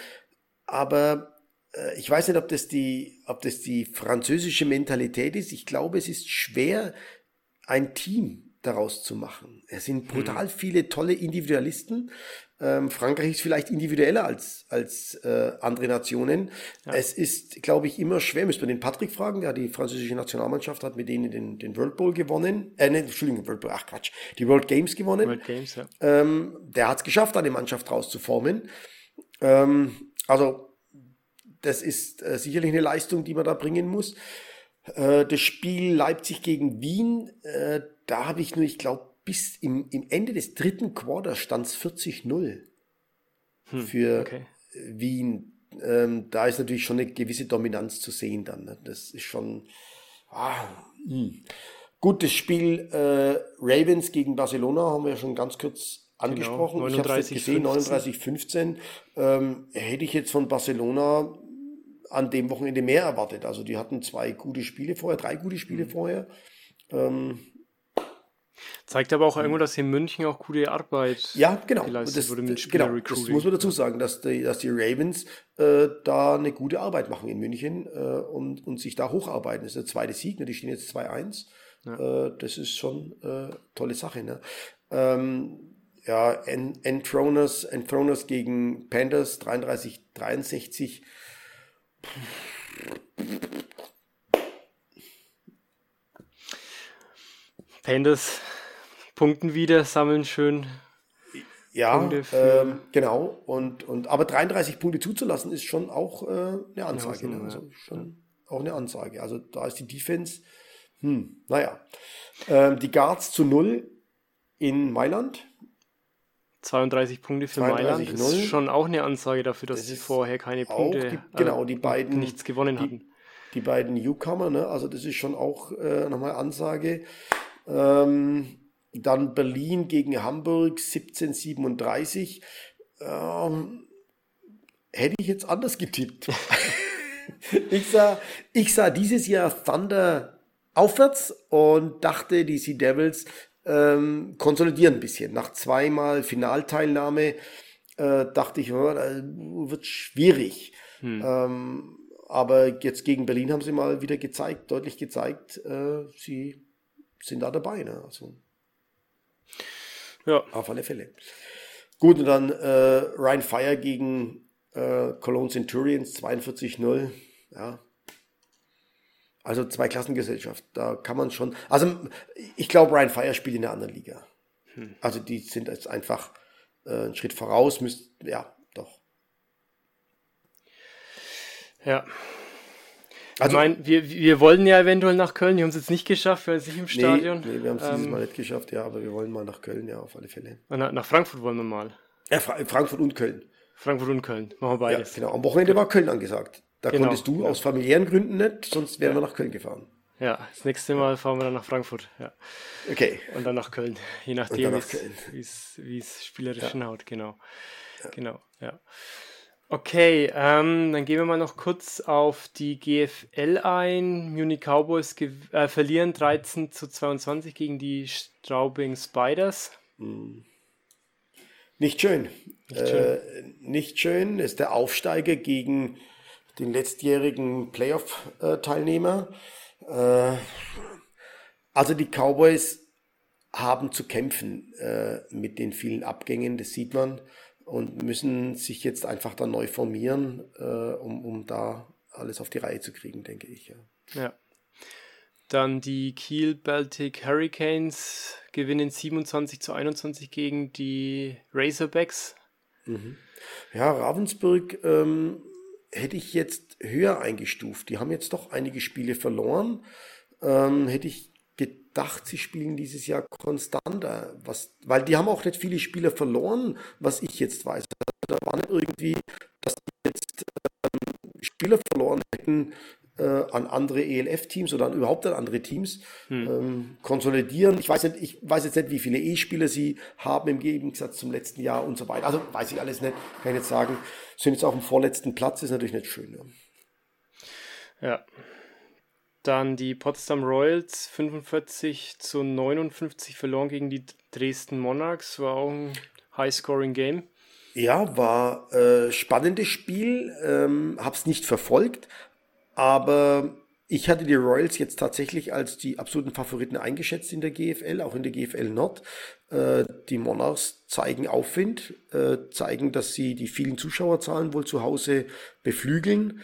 aber äh, ich weiß nicht, ob das die, ob das die französische Mentalität ist. Ich glaube, es ist schwer, ein Team daraus zu machen. Es sind brutal mhm. viele tolle Individualisten. Ähm, Frankreich ist vielleicht individueller als, als äh, andere Nationen. Ja. Es ist, glaube ich, immer schwer. Müssen wir den Patrick fragen. Ja, die französische Nationalmannschaft hat mit denen den, den World Bowl gewonnen. Äh, ne, Entschuldigung, World Bowl, ach Quatsch. Die World Games gewonnen. World Games, ja. Ähm, der hat es geschafft, eine Mannschaft rauszuformen. Ähm, also, das ist äh, sicherlich eine Leistung, die man da bringen muss. Äh, das Spiel Leipzig gegen Wien, äh, da habe ich nur, ich glaube, bis im, im Ende des dritten Quarters stand es 40-0 hm, für okay. Wien. Ähm, da ist natürlich schon eine gewisse Dominanz zu sehen dann. Ne? Das ist schon. Ah, hm. Gut, das Spiel äh, Ravens gegen Barcelona haben wir ja schon ganz kurz genau, angesprochen. Genau, 39, ich habe gesehen, 39-15. Ähm, hätte ich jetzt von Barcelona an dem Wochenende mehr erwartet. Also die hatten zwei gute Spiele vorher, drei gute Spiele mhm. vorher. Ähm, Zeigt aber auch irgendwo, dass hier in München auch gute Arbeit ja, genau. geleistet das, wurde mit genau, das muss man dazu sagen, dass die, dass die Ravens äh, da eine gute Arbeit machen in München äh, und, und sich da hocharbeiten. Das ist der zweite Sieg, ne? die stehen jetzt 2-1. Ja. Äh, das ist schon äh, tolle Sache. Ne? Ähm, ja, Enthroners, Enthroners gegen Panthers 33-63. Pandas punkten wieder, sammeln schön. Ja, ähm, genau. Und, und, aber 33 Punkte zuzulassen ist schon auch äh, eine Ansage. Ja, ne? also schon ja. auch eine Ansage. Also da ist die Defense, hm, naja. Ähm, die Guards zu null in Mailand. 32 Punkte für 32 Mailand 0. ist schon auch eine Ansage dafür, dass sie vorher keine Punkte, die, genau, die beiden nichts gewonnen die, hatten. Die beiden Newcomer, ne? also das ist schon auch äh, nochmal Ansage. Ähm, dann Berlin gegen Hamburg 1737. Ähm, hätte ich jetzt anders getippt. ich, sah, ich sah dieses Jahr Thunder aufwärts und dachte, die Sea Devils ähm, konsolidieren ein bisschen. Nach zweimal Finalteilnahme äh, dachte ich, oh, wird schwierig. Hm. Ähm, aber jetzt gegen Berlin haben sie mal wieder gezeigt, deutlich gezeigt, äh, sie sind da dabei. Ne? Also, ja. Auf alle Fälle. Gut, und dann äh, Ryan Fire gegen äh, Cologne Centurions 42-0. Ja. Also zwei Klassengesellschaft. Da kann man schon. Also ich glaube, Ryan Fire spielt in der anderen Liga. Hm. Also die sind jetzt einfach äh, einen Schritt voraus. Müsst, ja, doch. Ja, also, ich meine, wir, wir wollten ja eventuell nach Köln, die haben es jetzt nicht geschafft, weil sie im Stadion. Nee, wir haben es ähm, dieses Mal nicht geschafft, ja, aber wir wollen mal nach Köln, ja, auf alle Fälle. Na, nach Frankfurt wollen wir mal. Ja, Fra Frankfurt und Köln. Frankfurt und Köln, machen wir beides. Ja, genau, am Wochenende war Köln angesagt. Da genau, konntest du aus familiären Gründen nicht, sonst wären ja. wir nach Köln gefahren. Ja, das nächste Mal fahren wir dann nach Frankfurt. Ja. Okay. Und dann nach Köln, je nachdem, wie es spielerisch ja. hinhaut, genau. Ja. Genau, ja. Okay, ähm, dann gehen wir mal noch kurz auf die GFL ein. Munich Cowboys äh, verlieren 13 zu 22 gegen die Straubing Spiders. Hm. Nicht schön. Nicht schön. Äh, nicht schön ist der Aufsteiger gegen den letztjährigen Playoff-Teilnehmer. Äh, also die Cowboys haben zu kämpfen äh, mit den vielen Abgängen, das sieht man und müssen sich jetzt einfach dann neu formieren, äh, um, um da alles auf die Reihe zu kriegen, denke ich. Ja. ja. Dann die Kiel Baltic Hurricanes gewinnen 27 zu 21 gegen die Razorbacks. Mhm. Ja, Ravensburg ähm, hätte ich jetzt höher eingestuft. Die haben jetzt doch einige Spiele verloren. Ähm, hätte ich gedacht, sie spielen dieses Jahr konstanter, was, weil die haben auch nicht viele Spieler verloren, was ich jetzt weiß. Also da war nicht irgendwie, dass die jetzt ähm, Spieler verloren hätten, äh, an andere ELF-Teams oder an, überhaupt an andere Teams hm. ähm, konsolidieren. Ich weiß, nicht, ich weiß jetzt nicht, wie viele E-Spieler sie haben im Gegensatz zum letzten Jahr und so weiter. Also weiß ich alles nicht, kann ich jetzt sagen. Sind jetzt auf dem vorletzten Platz, ist natürlich nicht schön. Ja. ja. Dann die Potsdam Royals 45 zu 59 verloren gegen die Dresden Monarchs. War auch ein High-Scoring-Game. Ja, war äh, spannendes Spiel. Ähm, hab's nicht verfolgt, aber ich hatte die Royals jetzt tatsächlich als die absoluten Favoriten eingeschätzt in der GFL, auch in der GFL Nord. Äh, die Monarchs zeigen Aufwind, äh, zeigen, dass sie die vielen Zuschauerzahlen wohl zu Hause beflügeln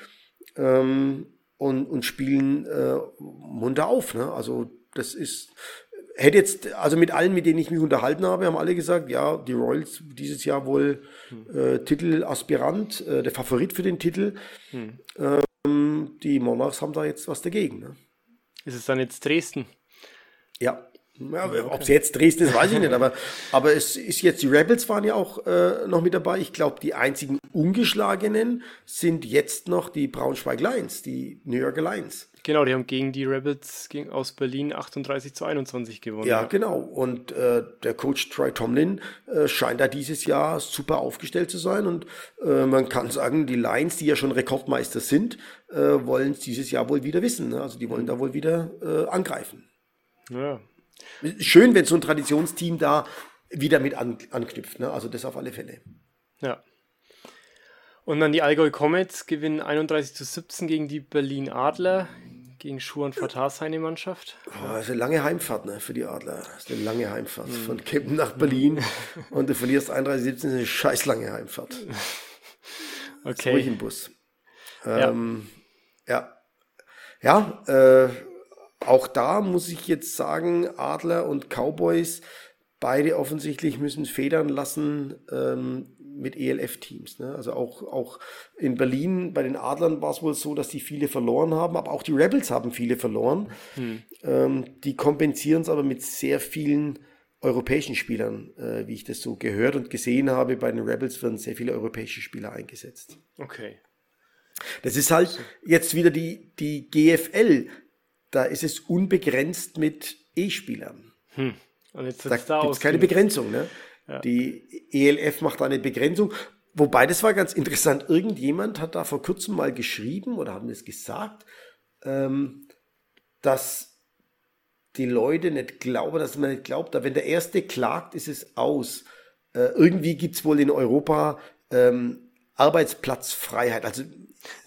ähm, und, und spielen äh, munter auf. Ne? Also das ist, hätte jetzt, also mit allen, mit denen ich mich unterhalten habe, haben alle gesagt, ja, die Royals dieses Jahr wohl äh, Titelaspirant, äh, der Favorit für den Titel. Hm. Ähm, die Monarchs haben da jetzt was dagegen. Ne? Ist es dann jetzt Dresden? Ja. Ja, okay. Ob es jetzt Dresden ist, weiß ich nicht, aber, aber es ist jetzt, die Rebels waren ja auch äh, noch mit dabei. Ich glaube, die einzigen ungeschlagenen sind jetzt noch die Braunschweig Lions, die New Yorker Lions. Genau, die haben gegen die Rebels aus Berlin 38 zu 21 gewonnen. Ja, genau. Und äh, der Coach Troy Tomlin äh, scheint da dieses Jahr super aufgestellt zu sein. Und äh, man kann sagen, die Lions, die ja schon Rekordmeister sind, äh, wollen es dieses Jahr wohl wieder wissen. Ne? Also die wollen da wohl wieder äh, angreifen. Ja. Schön, wenn so ein Traditionsteam da wieder mit an, anknüpft. Ne? Also das auf alle Fälle. Ja. Und dann die Allgäu Comets gewinnen 31 zu 17 gegen die Berlin Adler gegen Schuh und Fatar seine Mannschaft. Oh, das ist eine lange Heimfahrt ne, für die Adler. Das ist eine lange Heimfahrt. Mhm. Von Kempen nach Berlin und du verlierst 31-17, ist eine scheiß lange Heimfahrt. Okay. Ruhig im Bus. Ähm, ja. Ja, ja äh, auch da muss ich jetzt sagen, Adler und Cowboys, beide offensichtlich müssen federn lassen. Ähm, mit ELF-Teams. Ne? Also auch, auch in Berlin bei den Adlern war es wohl so, dass die viele verloren haben, aber auch die Rebels haben viele verloren. Hm. Ähm, die kompensieren es aber mit sehr vielen europäischen Spielern, äh, wie ich das so gehört und gesehen habe. Bei den Rebels werden sehr viele europäische Spieler eingesetzt. Okay. Das ist halt jetzt wieder die, die GFL. Da ist es unbegrenzt mit E-Spielern. Hm. Und jetzt da da gibt es keine Begrenzung. Ne? Die ELF macht eine Begrenzung. Wobei, das war ganz interessant. Irgendjemand hat da vor kurzem mal geschrieben oder haben es gesagt, ähm, dass die Leute nicht glauben, dass man nicht glaubt, wenn der Erste klagt, ist es aus. Äh, irgendwie gibt es wohl in Europa ähm, Arbeitsplatzfreiheit. Also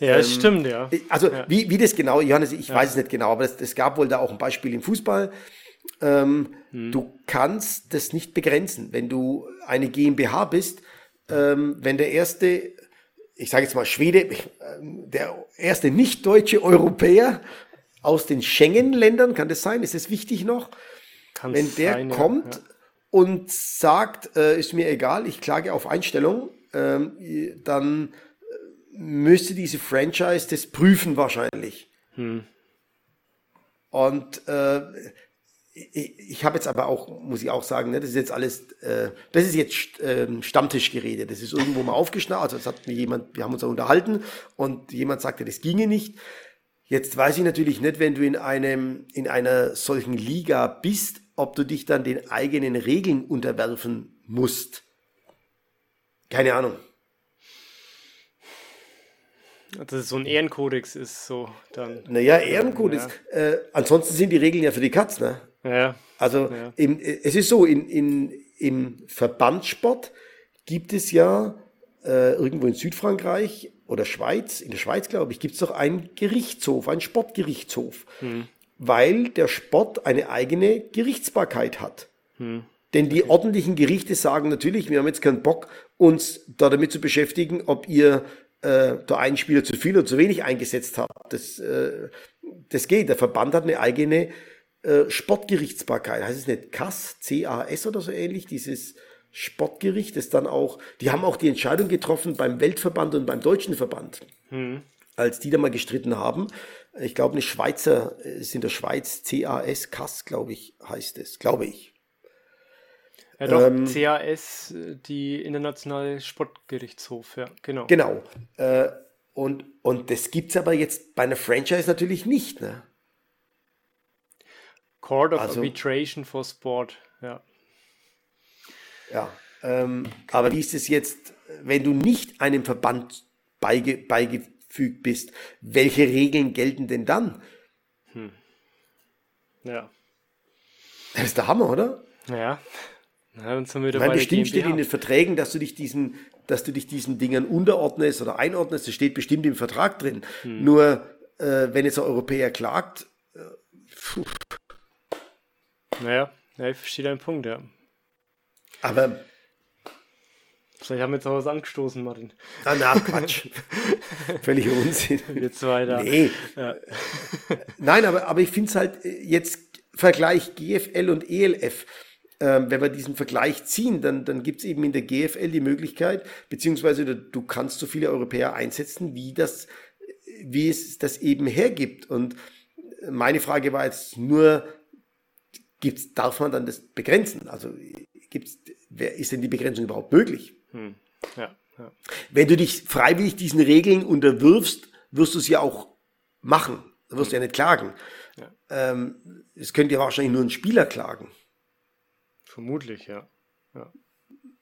ja, das ähm, stimmt, ja. Also ja. Wie, wie das genau, Johannes, ich ja. weiß es nicht genau, aber es gab wohl da auch ein Beispiel im Fußball. Ähm, hm. Du kannst das nicht begrenzen. Wenn du eine GmbH bist, ähm, wenn der erste, ich sage jetzt mal Schwede, äh, der erste nicht deutsche Europäer aus den Schengen-Ländern, kann das sein? Ist es wichtig noch? Kann's wenn der sein, kommt ja. und sagt, äh, ist mir egal, ich klage auf Einstellung, ähm, dann äh, müsste diese Franchise das prüfen wahrscheinlich. Hm. Und äh, ich, ich habe jetzt aber auch, muss ich auch sagen, ne, das ist jetzt alles, äh, das ist jetzt äh, Stammtischgerede. Das ist irgendwo mal aufgeschnappt. Also das hat mir jemand, wir haben uns da unterhalten und jemand sagte, das ginge nicht. Jetzt weiß ich natürlich nicht, wenn du in einem, in einer solchen Liga bist, ob du dich dann den eigenen Regeln unterwerfen musst. Keine Ahnung. Dass es so ein Ehrenkodex ist, so dann. Naja, Ehrenkodex. Ja. Äh, ansonsten sind die Regeln ja für die Katz, ne? Ja. Also ja. Im, es ist so, in, in, im Verbandssport gibt es ja äh, irgendwo in Südfrankreich oder Schweiz, in der Schweiz glaube ich, gibt es doch einen Gerichtshof, einen Sportgerichtshof, hm. weil der Sport eine eigene Gerichtsbarkeit hat. Hm. Denn die ordentlichen Gerichte sagen natürlich, wir haben jetzt keinen Bock, uns da damit zu beschäftigen, ob ihr äh, da einen Spieler zu viel oder zu wenig eingesetzt habt. Das, äh, das geht. Der Verband hat eine eigene äh, Sportgerichtsbarkeit, heißt es nicht CAS, C-A-S oder so ähnlich, dieses Sportgericht, das dann auch, die haben auch die Entscheidung getroffen beim Weltverband und beim Deutschen Verband, hm. als die da mal gestritten haben. Ich glaube, eine Schweizer, ist in der Schweiz CAS, CAS, glaube ich, heißt es, glaube ich. Ja, doch, ähm, CAS, die Internationale Sportgerichtshof, ja, genau. Genau. Äh, Und, und das gibt es aber jetzt bei einer Franchise natürlich nicht. Ne? Court of also, Arbitration for Sport, ja. Ja, ähm, aber wie ist es jetzt, wenn du nicht einem Verband beige, beigefügt bist? Welche Regeln gelten denn dann? Hm. Ja. Das ist der Hammer, oder? Ja. Wieder Meine, bestimmt steht in den Verträgen, dass du dich diesen, dass du dich diesen Dingen unterordnest oder einordnest. Das steht bestimmt im Vertrag drin. Hm. Nur äh, wenn jetzt ein Europäer klagt, äh, naja, ja, ich verstehe deinen Punkt, ja. Aber. Vielleicht haben wir jetzt auch was angestoßen, Martin. Ah, na, Quatsch. Völliger Unsinn. Wir zwei da. Nee. Ja. Nein, aber, aber ich finde es halt äh, jetzt Vergleich GFL und ELF. Ähm, wenn wir diesen Vergleich ziehen, dann, dann gibt es eben in der GFL die Möglichkeit, beziehungsweise du kannst so viele Europäer einsetzen, wie das, wie es das eben hergibt. Und meine Frage war jetzt nur, gibt's, darf man dann das begrenzen? Also gibt's, wer, ist denn die Begrenzung überhaupt möglich? Hm. Ja, ja. Wenn du dich freiwillig diesen Regeln unterwirfst, wirst du es ja auch machen. Du wirst hm. ja nicht klagen. Ja. Ähm, es könnte ja wahrscheinlich nur ein Spieler klagen. Vermutlich, ja. ja.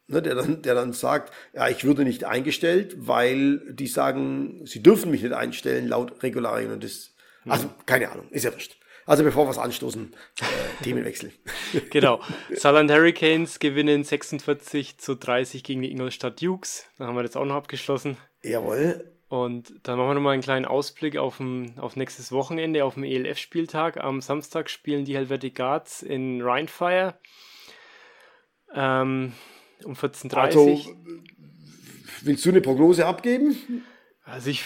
Ne, der, dann, der dann sagt, ja, ich würde nicht eingestellt, weil die sagen, sie dürfen mich nicht einstellen laut Regularien und das, also keine Ahnung, ist ja wurscht. Also bevor wir es anstoßen, äh, Themenwechsel. genau. Saarland Hurricanes gewinnen 46 zu 30 gegen die Ingolstadt Dukes. Da haben wir das auch noch abgeschlossen. Jawohl. Und dann machen wir nochmal einen kleinen Ausblick auf, ein, auf nächstes Wochenende, auf dem ELF-Spieltag. Am Samstag spielen die Helvetic Guards in Rheinfire. Ähm, um 14.30 Uhr. Also, willst du eine Prognose abgeben? Also ich,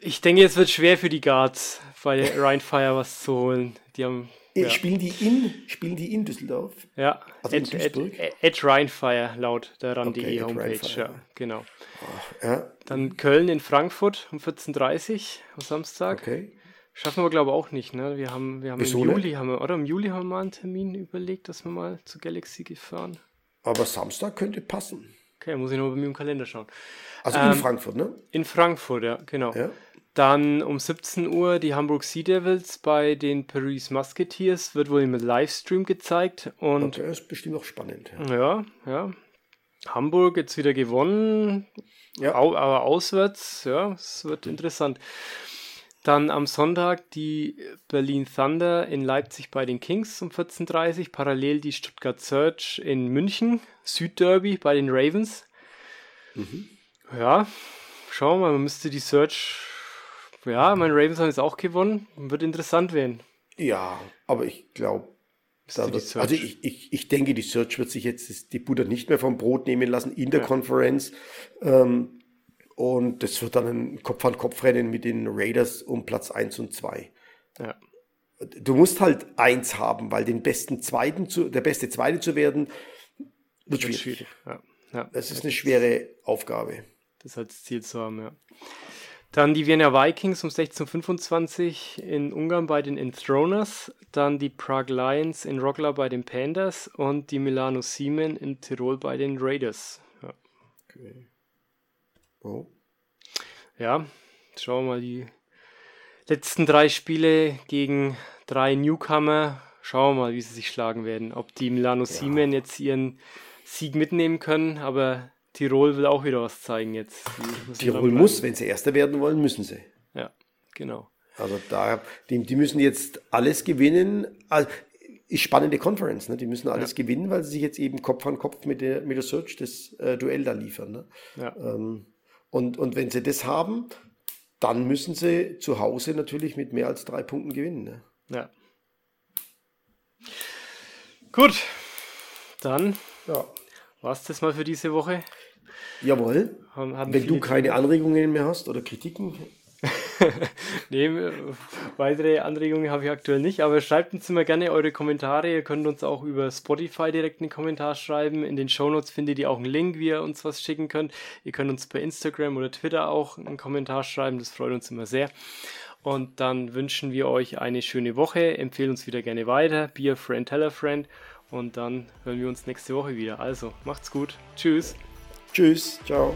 ich denke, es wird schwer für die Guards bei Rheinfire was zu holen. Die haben. Äh, ja. Spielen, die in, spielen die in Düsseldorf? Ja, also at, at, at Rheinfire laut der RAN.de okay, Homepage. Ja, genau. Ach, ja. Dann Köln in Frankfurt um 14.30 Uhr am Samstag. Okay. Schaffen wir, glaube ich, auch nicht. Ne? Wir haben, wir haben im Juli, haben wir, oder im Juli haben wir mal einen Termin überlegt, dass wir mal zu Galaxy fahren. Aber Samstag könnte passen. Okay, muss ich nur bei mir im Kalender schauen. Also ähm, in Frankfurt, ne? In Frankfurt, ja, genau. Ja. Dann um 17 Uhr die Hamburg Sea Devils bei den Paris Musketeers. Wird wohl im Livestream gezeigt. Und okay, ist bestimmt auch spannend. Ja, ja. ja. Hamburg jetzt wieder gewonnen. Ja. aber auswärts, ja, es wird interessant. Dann am Sonntag die Berlin Thunder in Leipzig bei den Kings um 14.30 Uhr. Parallel die Stuttgart Search in München. Südderby bei den Ravens. Mhm. Ja, schauen wir mal, man müsste die Search ja, mein Ravens haben jetzt auch gewonnen. Wird interessant werden. Ja, aber ich glaube, also ich, ich, ich denke, die Search wird sich jetzt die Butter nicht mehr vom Brot nehmen lassen in der ja. Konferenz. Ähm, und das wird dann ein Kopf-an-Kopf-Rennen mit den Raiders um Platz 1 und 2. Ja. Du musst halt eins haben, weil den besten Zweiten zu, der beste Zweite zu werden, wird schwierig. schwierig. Ja. Ja. Das ist eine schwere Aufgabe. Das als Ziel zu haben, ja. Dann die Vienna Vikings um 16.25 in Ungarn bei den Enthroners. Dann die Prague Lions in Rockler bei den Pandas und die Milano Siemen in Tirol bei den Raiders. Okay. Oh. Ja, schauen wir mal die letzten drei Spiele gegen drei Newcomer. Schauen wir mal, wie sie sich schlagen werden. Ob die Milano ja. Siemen jetzt ihren Sieg mitnehmen können, aber Tirol will auch wieder was zeigen jetzt. Tirol muss, wenn sie Erster werden wollen, müssen sie. Ja, genau. Also da, die, die müssen jetzt alles gewinnen. Also, ist spannende Conference, ne? Die müssen alles ja. gewinnen, weil sie sich jetzt eben Kopf an Kopf mit der, mit der Search das äh, Duell da liefern. Ne? Ja. Ähm, und, und wenn sie das haben, dann müssen sie zu Hause natürlich mit mehr als drei Punkten gewinnen. Ne? Ja. Gut, dann ja. war es das mal für diese Woche. Jawohl. Wenn du keine Anregungen mehr hast oder Kritiken. nee, weitere Anregungen habe ich aktuell nicht, aber schreibt uns immer gerne eure Kommentare. Ihr könnt uns auch über Spotify direkt einen Kommentar schreiben. In den Shownotes findet ihr auch einen Link, wie ihr uns was schicken könnt. Ihr könnt uns per Instagram oder Twitter auch einen Kommentar schreiben, das freut uns immer sehr. Und dann wünschen wir euch eine schöne Woche. Empfehlen uns wieder gerne weiter. Be a friend, tell a friend. Und dann hören wir uns nächste Woche wieder. Also, macht's gut. Tschüss. Tschüss, ciao.